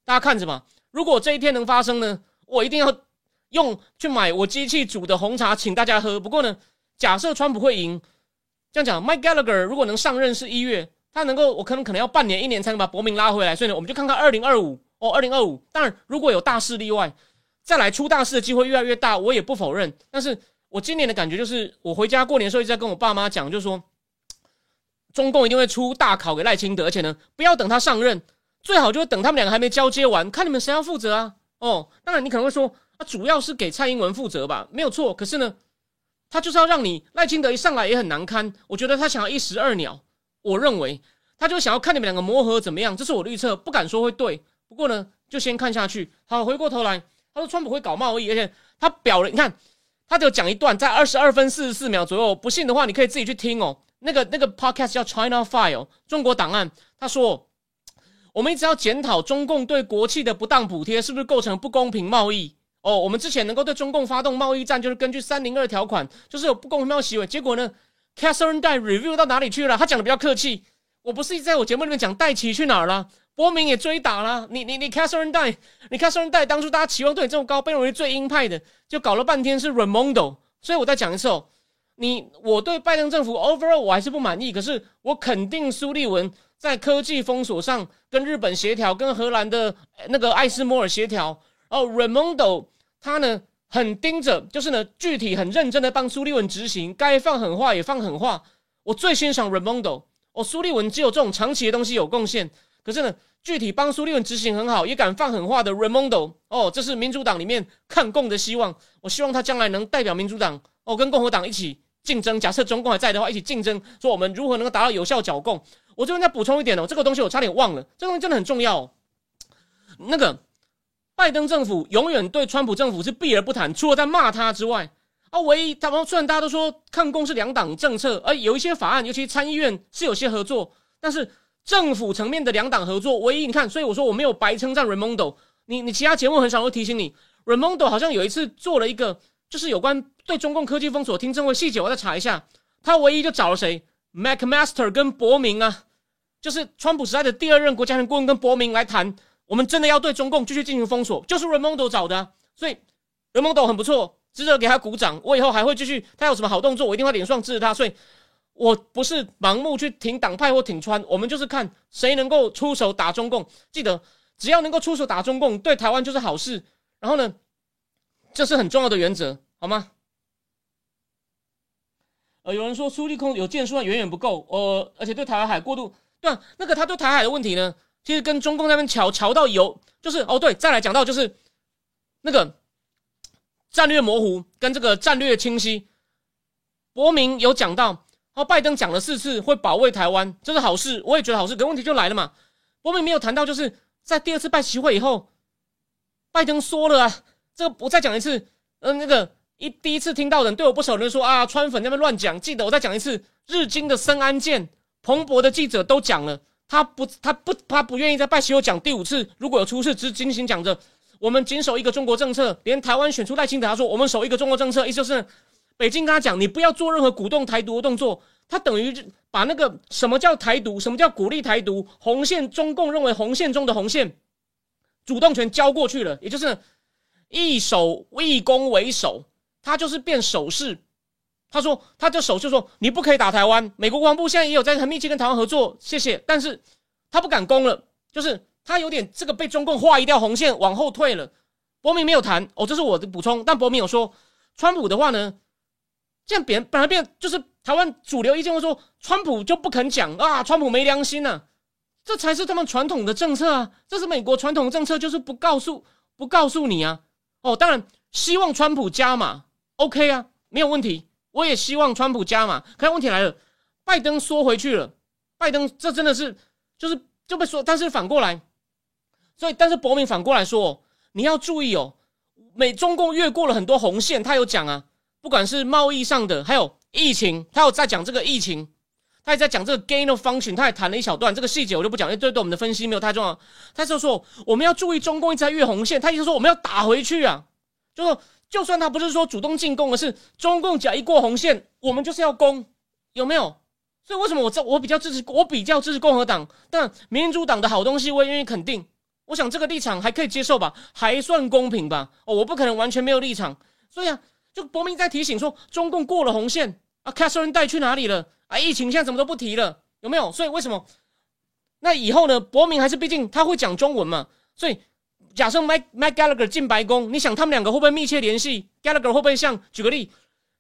大家看着吧。如果这一天能发生呢，我一定要用去买我机器煮的红茶请大家喝。不过呢，假设川普会赢。这样讲，Mike Gallagher 如果能上任是一月，他能够，我可能可能要半年一年才能把伯明拉回来，所以呢，我们就看看二零二五哦，二零二五。当然，如果有大事例外，再来出大事的机会越来越大，我也不否认。但是我今年的感觉就是，我回家过年的时候一直在跟我爸妈讲，就是说，中共一定会出大考给赖清德，而且呢，不要等他上任，最好就是等他们两个还没交接完，看你们谁要负责啊？哦，当然你可能会说，啊，主要是给蔡英文负责吧，没有错。可是呢？他就是要让你赖清德一上来也很难堪，我觉得他想要一石二鸟。我认为他就想要看你们两个磨合怎么样，这是我的预测，不敢说会对。不过呢，就先看下去。好，回过头来，他说川普会搞贸易，而且他表了，你看，他就讲一段，在二十二分四十四秒左右。不信的话，你可以自己去听哦。那个那个 podcast 叫 China File 中国档案。他说，我们一直要检讨中共对国企的不当补贴，是不是构成不公平贸易？哦，我们之前能够对中共发动贸易战，就是根据三零二条款，就是有不公平贸易行为。结果呢，Catherine Dye review 到哪里去了？他讲的比较客气。我不是一直在我节目里面讲戴奇去哪儿了？伯明也追打了。你你你 Catherine Dye，你 Catherine Dye 当初大家期望对你这么高，被认为最鹰派的，就搞了半天是 Ramondo。所以我再讲一次哦，你我对拜登政府 overall 我还是不满意，可是我肯定苏利文在科技封锁上跟日本协调，跟荷兰的那个艾斯摩尔协调。哦，Ramondo。他呢很盯着，就是呢具体很认真的帮苏利文执行，该放狠话也放狠话。我最欣赏 Raimondo，哦，苏利文只有这种长期的东西有贡献，可是呢具体帮苏利文执行很好，也敢放狠话的 Ramondo，哦，这是民主党里面抗共的希望。我希望他将来能代表民主党，哦，跟共和党一起竞争。假设中共还在的话，一起竞争，说我们如何能够达到有效剿共。我这边再补充一点哦，这个东西我差点忘了，这个东西真的很重要。那个。拜登政府永远对川普政府是避而不谈，除了在骂他之外，啊，唯一他们虽然大家都说抗共是两党政策，而有一些法案，尤其参议院是有些合作，但是政府层面的两党合作，唯一你看，所以我说我没有白称赞 Raimondo。你你其他节目很少会提醒你，Raimondo 好像有一次做了一个，就是有关对中共科技封锁听证会细节，我再查一下。他唯一就找了谁？MacMaster 跟伯明啊，就是川普时代的第二任国家安全顾问跟伯明来谈，我们真的要对中共继续进行封锁，就是 Raimondo 找的，所以 Raimondo 很不错，值得给他鼓掌。我以后还会继续，他有什么好动作，我一定会脸上支持他。所以。我不是盲目去挺党派或挺川，我们就是看谁能够出手打中共。记得，只要能够出手打中共，对台湾就是好事。然后呢，这是很重要的原则，好吗？呃，有人说苏立空有建树远远不够，呃，而且对台海过度，对啊，那个他对台海的问题呢，其实跟中共那边桥桥到有，就是哦，对，再来讲到就是那个战略模糊跟这个战略清晰，伯明有讲到。哦拜登讲了四次会保卫台湾，这是好事，我也觉得好事。可问题就来了嘛，伯明没有谈到，就是在第二次拜习会以后，拜登说了啊，这个我再讲一次，嗯，那个一第一次听到人对我不熟的人说啊，川粉那边乱讲，记得我再讲一次，日经的森安健、彭博的记者都讲了，他不，他不，他不愿意在拜习会讲第五次，如果有出事，只进行讲着，我们谨守一个中国政策，连台湾选出赖清德，他说我们守一个中国政策，意思就是。北京跟他讲，你不要做任何鼓动台独的动作。他等于把那个什么叫台独，什么叫鼓励台独，红线，中共认为红线中的红线，主动权交过去了，也就是以守一攻为守，他就是变守势。他说，他就手，就说你不可以打台湾。美国国防部现在也有在很密切跟台湾合作，谢谢。但是他不敢攻了，就是他有点这个被中共划一条红线往后退了。伯明没有谈哦，这是我的补充。但伯明有说，川普的话呢？这样变本来变就是台湾主流意见会说，川普就不肯讲啊，川普没良心呐，这才是他们传统的政策啊，这是美国传统政策，就是不告诉不告诉你啊。哦，当然希望川普加码，OK 啊，没有问题，我也希望川普加码。可是问题来了，拜登缩回去了，拜登这真的是就是就被说，但是反过来，所以但是伯明反过来说，你要注意哦，美中共越过了很多红线，他有讲啊。不管是贸易上的，还有疫情，他有在讲这个疫情，他也在讲这个 gain of function，他也谈了一小段，这个细节我就不讲，因为这对我们的分析没有太重要。他就说我们要注意中共一直在越红线，他意思说我们要打回去啊，就说就算他不是说主动进攻，而是中共只要一过红线，我们就是要攻，有没有？所以为什么我这我比较支持，我比较支持共和党，但民主党的好东西我也愿意肯定。我想这个立场还可以接受吧，还算公平吧？哦，我不可能完全没有立场，所以啊。就伯明在提醒说，中共过了红线啊，c a t h e r i n e 带去哪里了？啊，疫情现在怎么都不提了，有没有？所以为什么？那以后呢？伯明还是毕竟他会讲中文嘛，所以假设 Mike Mike Gallagher 进白宫，你想他们两个会不会密切联系？Gallagher 会不会像举个例，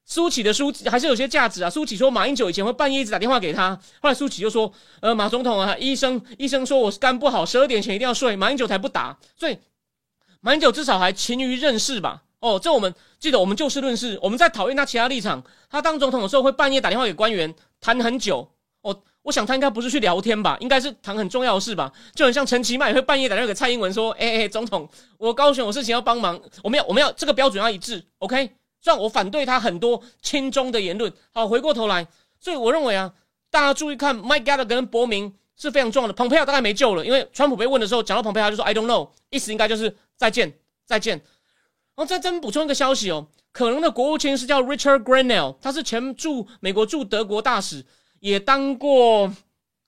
苏启的书还是有些价值啊？苏启说马英九以前会半夜一直打电话给他，后来苏启就说，呃，马总统啊，医生医生说我肝不好，十二点前一定要睡，马英九才不打，所以马英九至少还勤于认识吧。哦，这我们记得，我们就事论事。我们在讨厌他其他立场。他当总统的时候会半夜打电话给官员谈很久。哦，我想他应该不是去聊天吧，应该是谈很重要的事吧。就很像陈其迈会半夜打电话给蔡英文说：“哎哎，总统，我高雄有事情要帮忙，我们要我们要这个标准要一致。”OK，虽然我反对他很多亲中的言论。好，回过头来，所以我认为啊，大家注意看，Mike Gallagher 跟伯明是非常重要的。蓬佩奥大概没救了，因为川普被问的时候讲到蓬佩奥就说：“I don't know。”意思应该就是再见，再见。然后再再补充一个消息哦，可能的国务卿是叫 Richard Grenell，他是前驻美国驻德国大使，也当过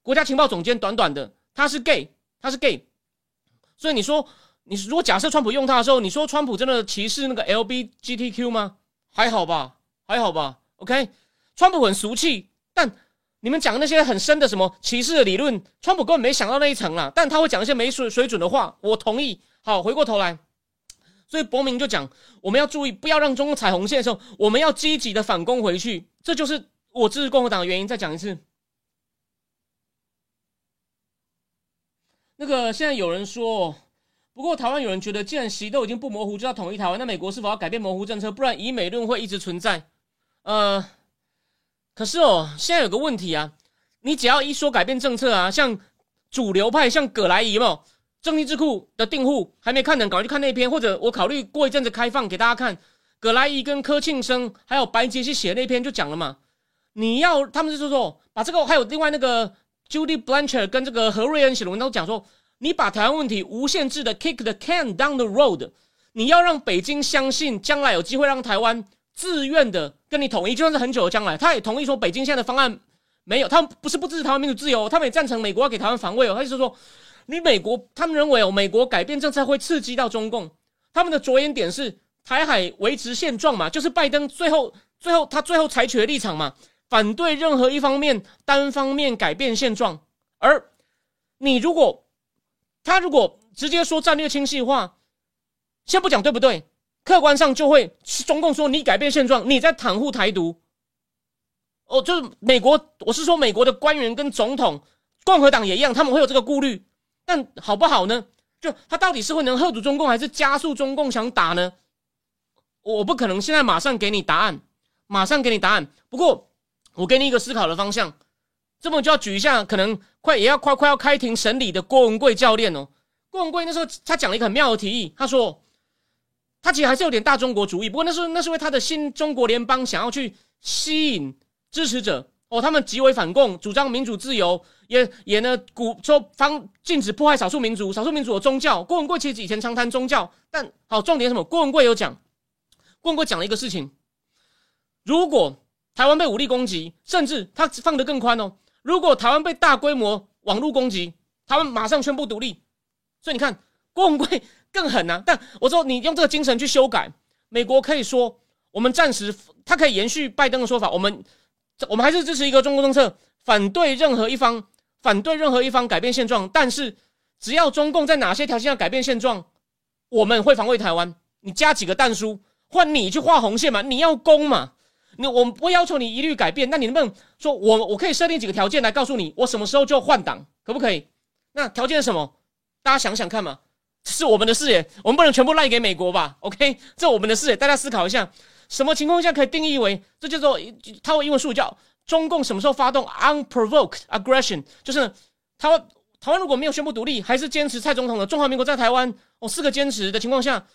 国家情报总监，短短的，他是 gay，他是 gay，所以你说你如果假设川普用他的时候，你说川普真的歧视那个 LBGTQ 吗？还好吧，还好吧，OK，川普很俗气，但你们讲那些很深的什么歧视的理论，川普根本没想到那一层啊，但他会讲一些没水水准的话，我同意。好，回过头来。所以伯明就讲，我们要注意，不要让中共踩红线的时候，我们要积极的反攻回去。这就是我支持共和党的原因。再讲一次，那个现在有人说，不过台湾有人觉得，既然习都已经不模糊，就要统一台湾，那美国是否要改变模糊政策？不然以美论会一直存在。呃，可是哦，现在有个问题啊，你只要一说改变政策啊，像主流派，像葛莱仪嘛。正义智库的订户还没看的，赶快去看那篇，或者我考虑过一阵子开放给大家看。葛莱伊跟柯庆生还有白杰西写那篇就讲了嘛，你要他们就是说把这个，还有另外那个 Judy Blanchard 跟这个何瑞恩写的文章都讲说，你把台湾问题无限制的 kick the can down the road，你要让北京相信将来有机会让台湾自愿的跟你统一，就算是很久的将来，他也同意说北京现在的方案没有，他们不是不支持台湾民主自由，他们也赞成美国要给台湾防卫哦，他就是说，你美国他们认为哦，美国改变政策会刺激到中共，他们的着眼点是台海维持现状嘛，就是拜登最后最后他最后采取的立场嘛。反对任何一方面单方面改变现状，而你如果他如果直接说战略清晰化，先不讲对不对，客观上就会中共说你改变现状，你在袒护台独。哦，就是美国，我是说美国的官员跟总统，共和党也一样，他们会有这个顾虑。但好不好呢？就他到底是会能吓阻中共，还是加速中共想打呢？我不可能现在马上给你答案，马上给你答案。不过。我给你一个思考的方向，这么就要举一下，可能快也要快快要开庭审理的郭文贵教练哦。郭文贵那时候他讲了一个很妙的提议，他说他其实还是有点大中国主义，不过那是那是为他的新中国联邦想要去吸引支持者哦，他们极为反共，主张民主自由，也也呢鼓说方禁止破坏少数民族，少数民族的宗教。郭文贵其实以前常谈宗教，但好重点什么？郭文贵有讲，郭文贵讲了一个事情，如果。台湾被武力攻击，甚至他放得更宽哦。如果台湾被大规模网络攻击，台湾马上宣布独立。所以你看，郭文贵更狠呐。但我说你用这个精神去修改，美国可以说我们暂时，他可以延续拜登的说法，我们我们还是支持一个中国政策，反对任何一方，反对任何一方改变现状。但是只要中共在哪些条件下改变现状，我们会防卫台湾。你加几个弹书，换你去画红线嘛？你要攻嘛？你我们不要求你一律改变，那你能不能说我我可以设定几个条件来告诉你，我什么时候就换党，可不可以？那条件是什么？大家想想看嘛，是我们的事业，我们不能全部赖给美国吧？OK，这我们的事业，大家思考一下，什么情况下可以定义为这叫做它英文术语叫中共什么时候发动 unprovoked aggression？就是台湾台湾如果没有宣布独立，还是坚持蔡总统的中华民国在台湾哦四个坚持的情况下，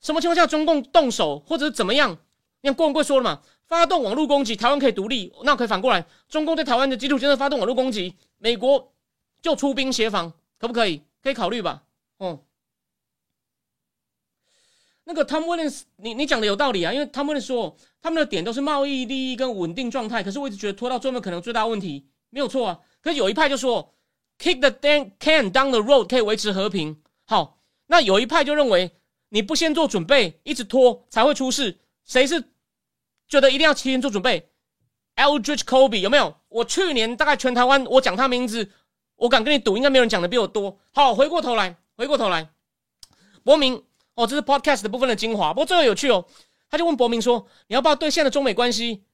什么情况下中共动手或者是怎么样？你看郭文贵说了嘛？发动网络攻击，台湾可以独立，那可以反过来，中共对台湾的基础建设发动网络攻击，美国就出兵协防，可不可以？可以考虑吧。哦，那个 Tom Williams，你你讲的有道理啊，因为 Tom Williams 说他们的点都是贸易利益跟稳定状态，可是我一直觉得拖到最后可能最大问题没有错啊。可是有一派就说 kick the can down the road 可以维持和平。好，那有一派就认为你不先做准备，一直拖才会出事。谁是？觉得一定要提前做准备，Eldridge Kobe 有没有？我去年大概全台湾，我讲他名字，我敢跟你赌，应该没有人讲的比我多。好，回过头来，回过头来，博明哦，这是 Podcast 的部分的精华。不过这个有趣哦，他就问博明说：“你要不要对现在的中美关系，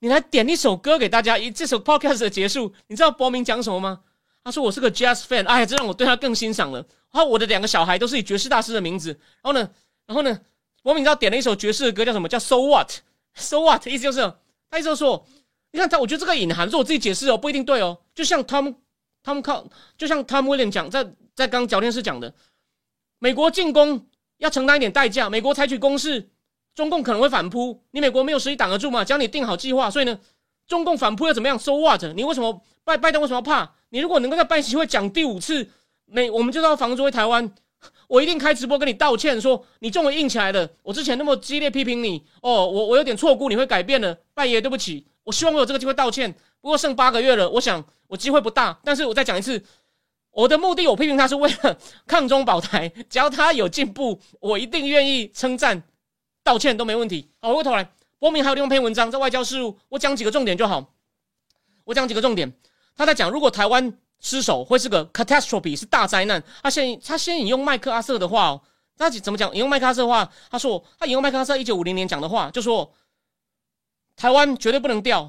你来点一首歌给大家？”以这首 Podcast 的结束，你知道博明讲什么吗？他说：“我是个 Jazz fan，哎呀，这让我对他更欣赏了。然后我的两个小孩都是以爵士大师的名字。然后呢，然后呢，博明知道点了一首爵士的歌，叫什么？叫 So What。” So what？意思就是，他意思就是说，你看他，我觉得这个隐含，是我自己解释哦，不一定对哦。就像 Tom Tom 靠，就像 Tom William 讲，在在刚聊天室讲的，美国进攻要承担一点代价，美国采取攻势，中共可能会反扑，你美国没有实力挡得住嘛？只要你定好计划，所以呢，中共反扑要怎么样？So what？你为什么拜拜登为什么要怕？你如果能够在拜习会讲第五次，美我们就要防住回台湾。我一定开直播跟你道歉，说你终于硬起来了。我之前那么激烈批评你，哦，我我有点错估你会改变了，拜爷对不起。我希望我有这个机会道歉。不过剩八个月了，我想我机会不大。但是我再讲一次，我的目的，我批评他是为了抗中保台。只要他有进步，我一定愿意称赞、道歉都没问题。好，回过头来，波明还有另外一篇文章在外交事务，我讲几个重点就好。我讲几个重点，他在讲如果台湾。失手会是个 catastrophe，是大灾难。他先他先引用麦克阿瑟的话哦，他怎么讲？引用麦克阿瑟的话，他说他引用麦克阿瑟一九五零年讲的话，就说台湾绝对不能掉。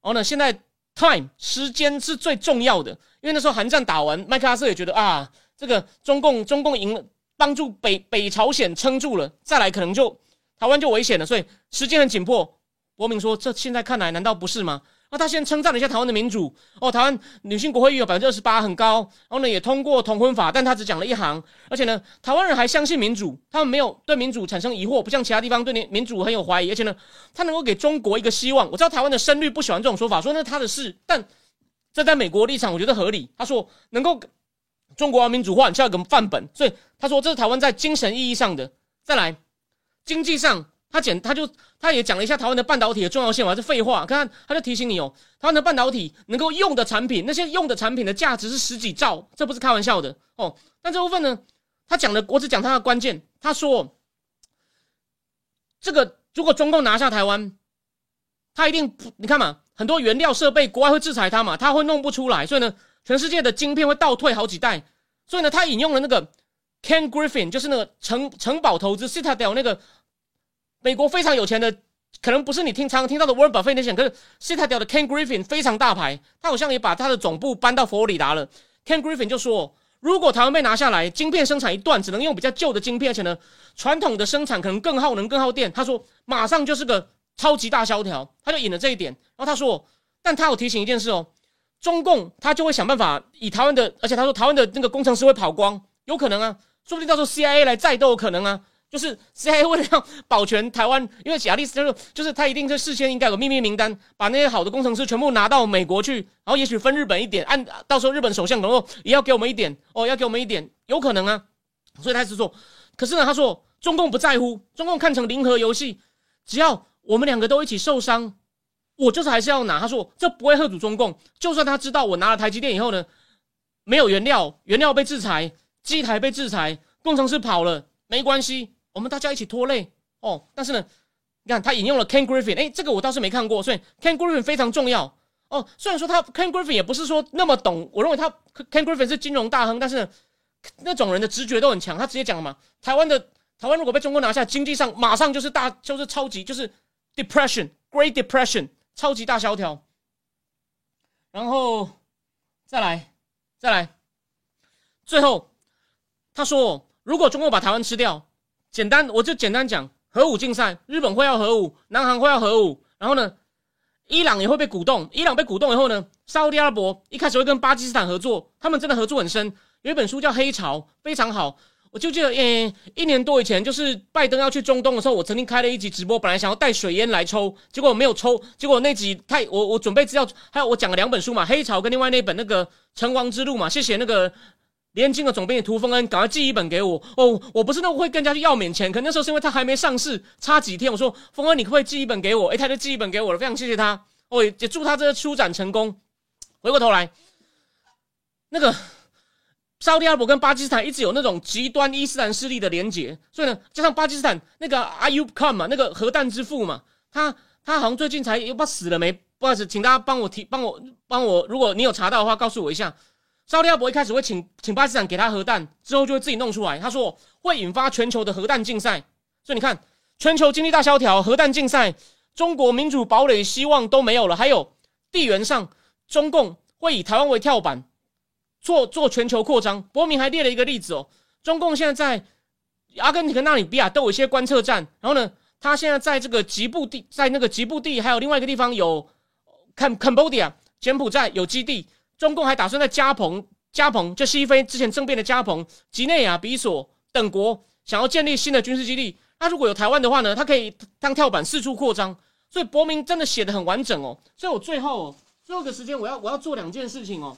然后呢，现在 time 时间是最重要的，因为那时候韩战打完，麦克阿瑟也觉得啊，这个中共中共赢了，帮助北北朝鲜撑住了，再来可能就台湾就危险了，所以时间很紧迫。国民说，这现在看来难道不是吗？那他先称赞了一下台湾的民主哦，台湾女性国会议员百分之二十八，很高。然后呢，也通过同婚法，但他只讲了一行。而且呢，台湾人还相信民主，他们没有对民主产生疑惑，不像其他地方对民民主很有怀疑。而且呢，他能够给中国一个希望。我知道台湾的声律不喜欢这种说法，说那是他的事。但这在美国立场我觉得合理。他说能够中国民主化，你需要一个范本，所以他说这是台湾在精神意义上的。再来，经济上，他简他就他也讲了一下台湾的半导体的重要性，我还是废话。看他就提醒你哦，台湾的半导体能够用的产品，那些用的产品的价值是十几兆，这不是开玩笑的哦。但这部分呢，他讲的我只讲他的关键。他说，这个如果中共拿下台湾，他一定不，你看嘛，很多原料设备国外会制裁他嘛，他会弄不出来，所以呢，全世界的晶片会倒退好几代。所以呢，他引用了那个。Ken Griffin 就是那个城城堡投资 Citadel 那个美国非常有钱的，可能不是你听常听到的 Warren Buffett 那些，可是，C T 教的 Ken Griffin 非常大牌，他好像也把他的总部搬到佛罗里达了。Ken Griffin 就说，如果台湾被拿下来，晶片生产一断，只能用比较旧的晶片，而且呢，传统的生产可能更耗能、更耗电。他说，马上就是个超级大萧条。他就引了这一点，然后他说，但他有提醒一件事哦，中共他就会想办法以台湾的，而且他说台湾的那个工程师会跑光，有可能啊。说不定到时候 CIA 来再都有可能啊！就是 CIA 为了要保全台湾，因为亚历斯就是就是他一定是事先应该有秘密名单，把那些好的工程师全部拿到美国去，然后也许分日本一点，按到时候日本首相可能也要给我们一点哦，要给我们一点，有可能啊。所以他是说，可是呢，他说中共不在乎，中共看成零和游戏，只要我们两个都一起受伤，我就是还是要拿。他说这不会吓阻中共，就算他知道我拿了台积电以后呢，没有原料，原料被制裁。机台被制裁，工程师跑了，没关系，我们大家一起拖累哦。但是呢，你看他引用了 Ken Griffin，哎，这个我倒是没看过，所以 Ken Griffin 非常重要哦。虽然说他 Ken Griffin 也不是说那么懂，我认为他 Ken Griffin 是金融大亨，但是那种人的直觉都很强。他直接讲了嘛，台湾的台湾如果被中国拿下，经济上马上就是大就是超级就是 depression Great Depression 超级大萧条。然后再来再来，最后。他说：“如果中国把台湾吃掉，简单我就简单讲，核武竞赛，日本会要核武，南韩会要核武，然后呢，伊朗也会被鼓动。伊朗被鼓动以后呢，沙特阿拉伯一开始会跟巴基斯坦合作，他们真的合作很深。有一本书叫《黑潮》，非常好。我就记得，诶，一年多以前，就是拜登要去中东的时候，我曾经开了一集直播，本来想要带水烟来抽，结果没有抽。结果那集太我我准备资料，还有我讲了两本书嘛，《黑潮》跟另外那本那个《成王之路》嘛，谢谢那个。”年轻的总编辑涂峰恩，赶快寄一本给我哦！我不是那会跟人家去要免钱，可那时候是因为他还没上市，差几天。我说峰恩，你可不可以寄一本给我？诶，他就寄一本给我了，非常谢谢他哦！也祝他这个出展成功。回过头来，那个沙特阿拉伯跟巴基斯坦一直有那种极端伊斯兰势力的连结，所以呢，加上巴基斯坦那个阿尤坎嘛，那个核弹之父嘛，他他好像最近才又不死了没？不好意思，请大家帮我提，帮我帮我，如果你有查到的话，告诉我一下。沙特阿拉伯一开始会请请巴基斯坦给他核弹，之后就会自己弄出来。他说会引发全球的核弹竞赛，所以你看，全球经济大萧条，核弹竞赛，中国民主堡垒希望都没有了。还有地缘上，中共会以台湾为跳板，做做全球扩张。伯明还列了一个例子哦，中共现在在阿根廷跟纳米比亚都有一些观测站，然后呢，他现在在这个吉布地，在那个吉布地，还有另外一个地方有坎坎布迪亚柬埔寨有基地。中共还打算在加蓬、加蓬就西非之前政变的加蓬、吉内亚比索等国想要建立新的军事基地。那如果有台湾的话呢？它可以当跳板四处扩张。所以伯明真的写的很完整哦。所以我最后最后的时间，我要我要做两件事情哦。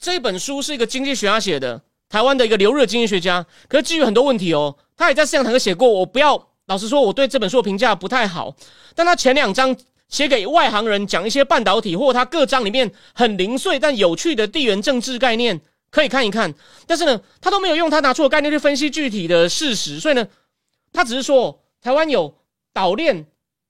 这本书是一个经济学家写的，台湾的一个留日经济学家，可是基于很多问题哦，他也在思想堂写过。我不要老实说，我对这本书的评价不太好。但他前两章。写给外行人讲一些半导体，或他各章里面很零碎但有趣的地缘政治概念，可以看一看。但是呢，他都没有用他拿出的概念去分析具体的事实，所以呢，他只是说台湾有岛链，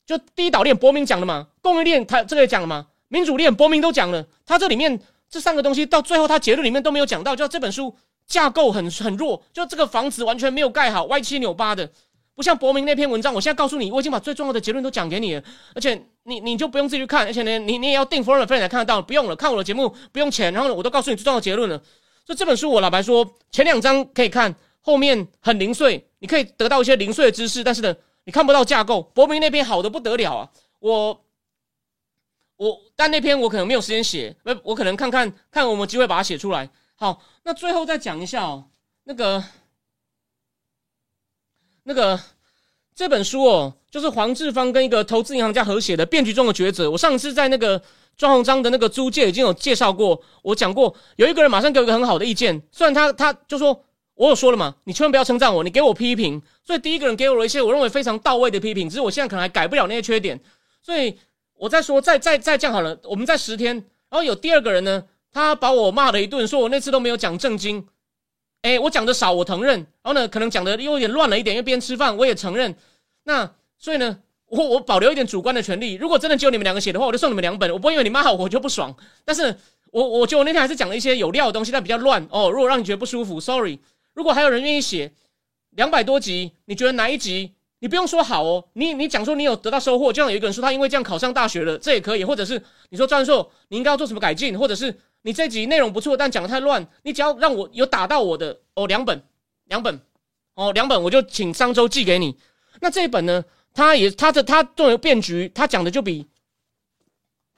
就第一岛链，伯明讲的嘛，供应链他这个也讲了嘛，民主链伯明都讲了，他这里面这三个东西到最后他结论里面都没有讲到，就这本书架构很很弱，就这个房子完全没有盖好，歪七扭八的。不像伯明那篇文章，我现在告诉你，我已经把最重要的结论都讲给你了，而且你你就不用自己去看，而且呢，你你也要订 f o r e i g n 才看得到，不用了，看我的节目不用钱，然后呢，我都告诉你最重要的结论了。所以这本书我老白说，前两章可以看，后面很零碎，你可以得到一些零碎的知识，但是呢，你看不到架构。伯明那篇好的不得了啊，我我但那篇我可能没有时间写，那我可能看看看我们机会把它写出来。好，那最后再讲一下哦，那个。那个这本书哦，就是黄志芳跟一个投资银行家合写的《变局中的抉择》。我上次在那个庄鸿章的那个租界已经有介绍过，我讲过，有一个人马上给我一个很好的意见，虽然他他就说，我有说了嘛，你千万不要称赞我，你给我批评。所以第一个人给我了一些我认为非常到位的批评，只是我现在可能还改不了那些缺点。所以我再说，再再再这样好了，我们在十天，然后有第二个人呢，他把我骂了一顿，说我那次都没有讲正经。哎，我讲的少，我承认。然后呢，可能讲的又有点乱了一点，因为边吃饭，我也承认。那所以呢？我我保留一点主观的权利。如果真的只有你们两个写的话，我就送你们两本。我不会因为你骂我，我就不爽。但是我我觉得我那天还是讲了一些有料的东西，但比较乱哦。如果让你觉得不舒服，sorry。如果还有人愿意写两百多集，你觉得哪一集你不用说好哦？你你讲说你有得到收获，就像有一个人说他因为这样考上大学了，这也可以。或者是你说教授你应该要做什么改进，或者是你这集内容不错，但讲的太乱，你只要让我有打到我的哦，两本两本哦，两本我就请商周寄给你。那这一本呢？他也，他的他作为变局，他讲的就比，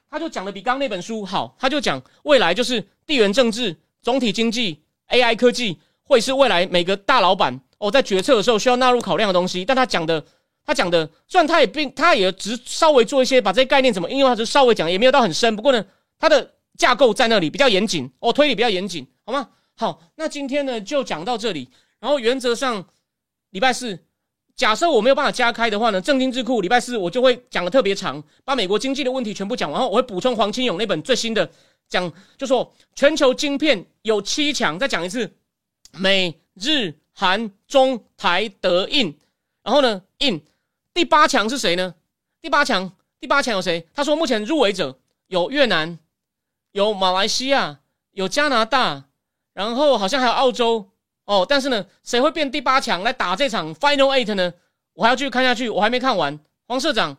他就讲的比刚刚那本书好。他就讲未来就是地缘政治、总体经济、AI 科技会是未来每个大老板哦在决策的时候需要纳入考量的东西。但他讲的，他讲的，虽然他也并他也只稍微做一些把这些概念怎么应用，他就稍微讲，也没有到很深。不过呢，他的架构在那里比较严谨哦，推理比较严谨，好吗？好，那今天呢就讲到这里。然后原则上礼拜四。假设我没有办法加开的话呢，正经智库礼拜四我就会讲的特别长，把美国经济的问题全部讲完后，我会补充黄清勇那本最新的讲，就说全球晶片有七强，再讲一次，美日韩中台德印，然后呢印第八强是谁呢？第八强第八强有谁？他说目前入围者有越南，有马来西亚，有加拿大，然后好像还有澳洲。哦，但是呢，谁会变第八强来打这场 Final Eight 呢？我还要继续看下去，我还没看完。黄社长，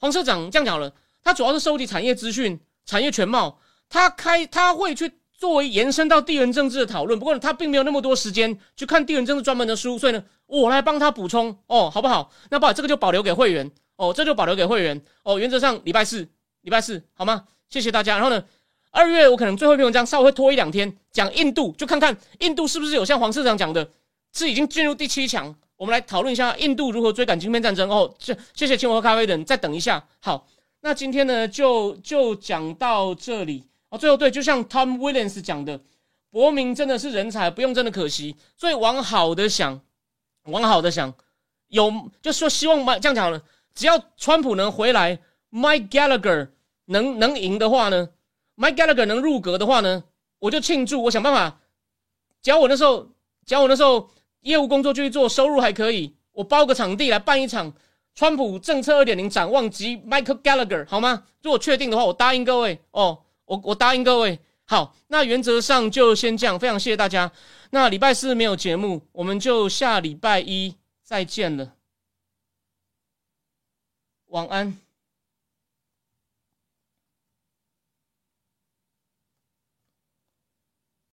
黄社长这样讲了，他主要是收集产业资讯、产业全貌，他开他会去作为延伸到地缘政治的讨论。不过他并没有那么多时间去看地缘政治专门的书，所以呢，我来帮他补充哦，好不好？那把这个就保留给会员哦，这就保留给会员哦。原则上礼拜四，礼拜四好吗？谢谢大家。然后呢？二月我可能最后一篇文章稍微会拖一两天，讲印度，就看看印度是不是有像黄社长讲的，是已经进入第七强。我们来讨论一下印度如何追赶晶片战争哦。这谢谢请我喝咖啡的人，再等一下。好，那今天呢就就讲到这里哦。最后对，就像 Tom Williams 讲的，伯明真的是人才，不用真的可惜。所以往好的想，往好的想，有就说希望这样讲了，只要川普能回来，Mike Gallagher 能能赢的话呢？Mike Gallagher 能入阁的话呢，我就庆祝。我想办法，只要我那时候，只要我那时候业务工作继续做，收入还可以，我包个场地来办一场川普政策二点零展望及 Mike Gallagher 好吗？如果确定的话，我答应各位哦，我我答应各位。好，那原则上就先这样，非常谢谢大家。那礼拜四没有节目，我们就下礼拜一再见了。晚安。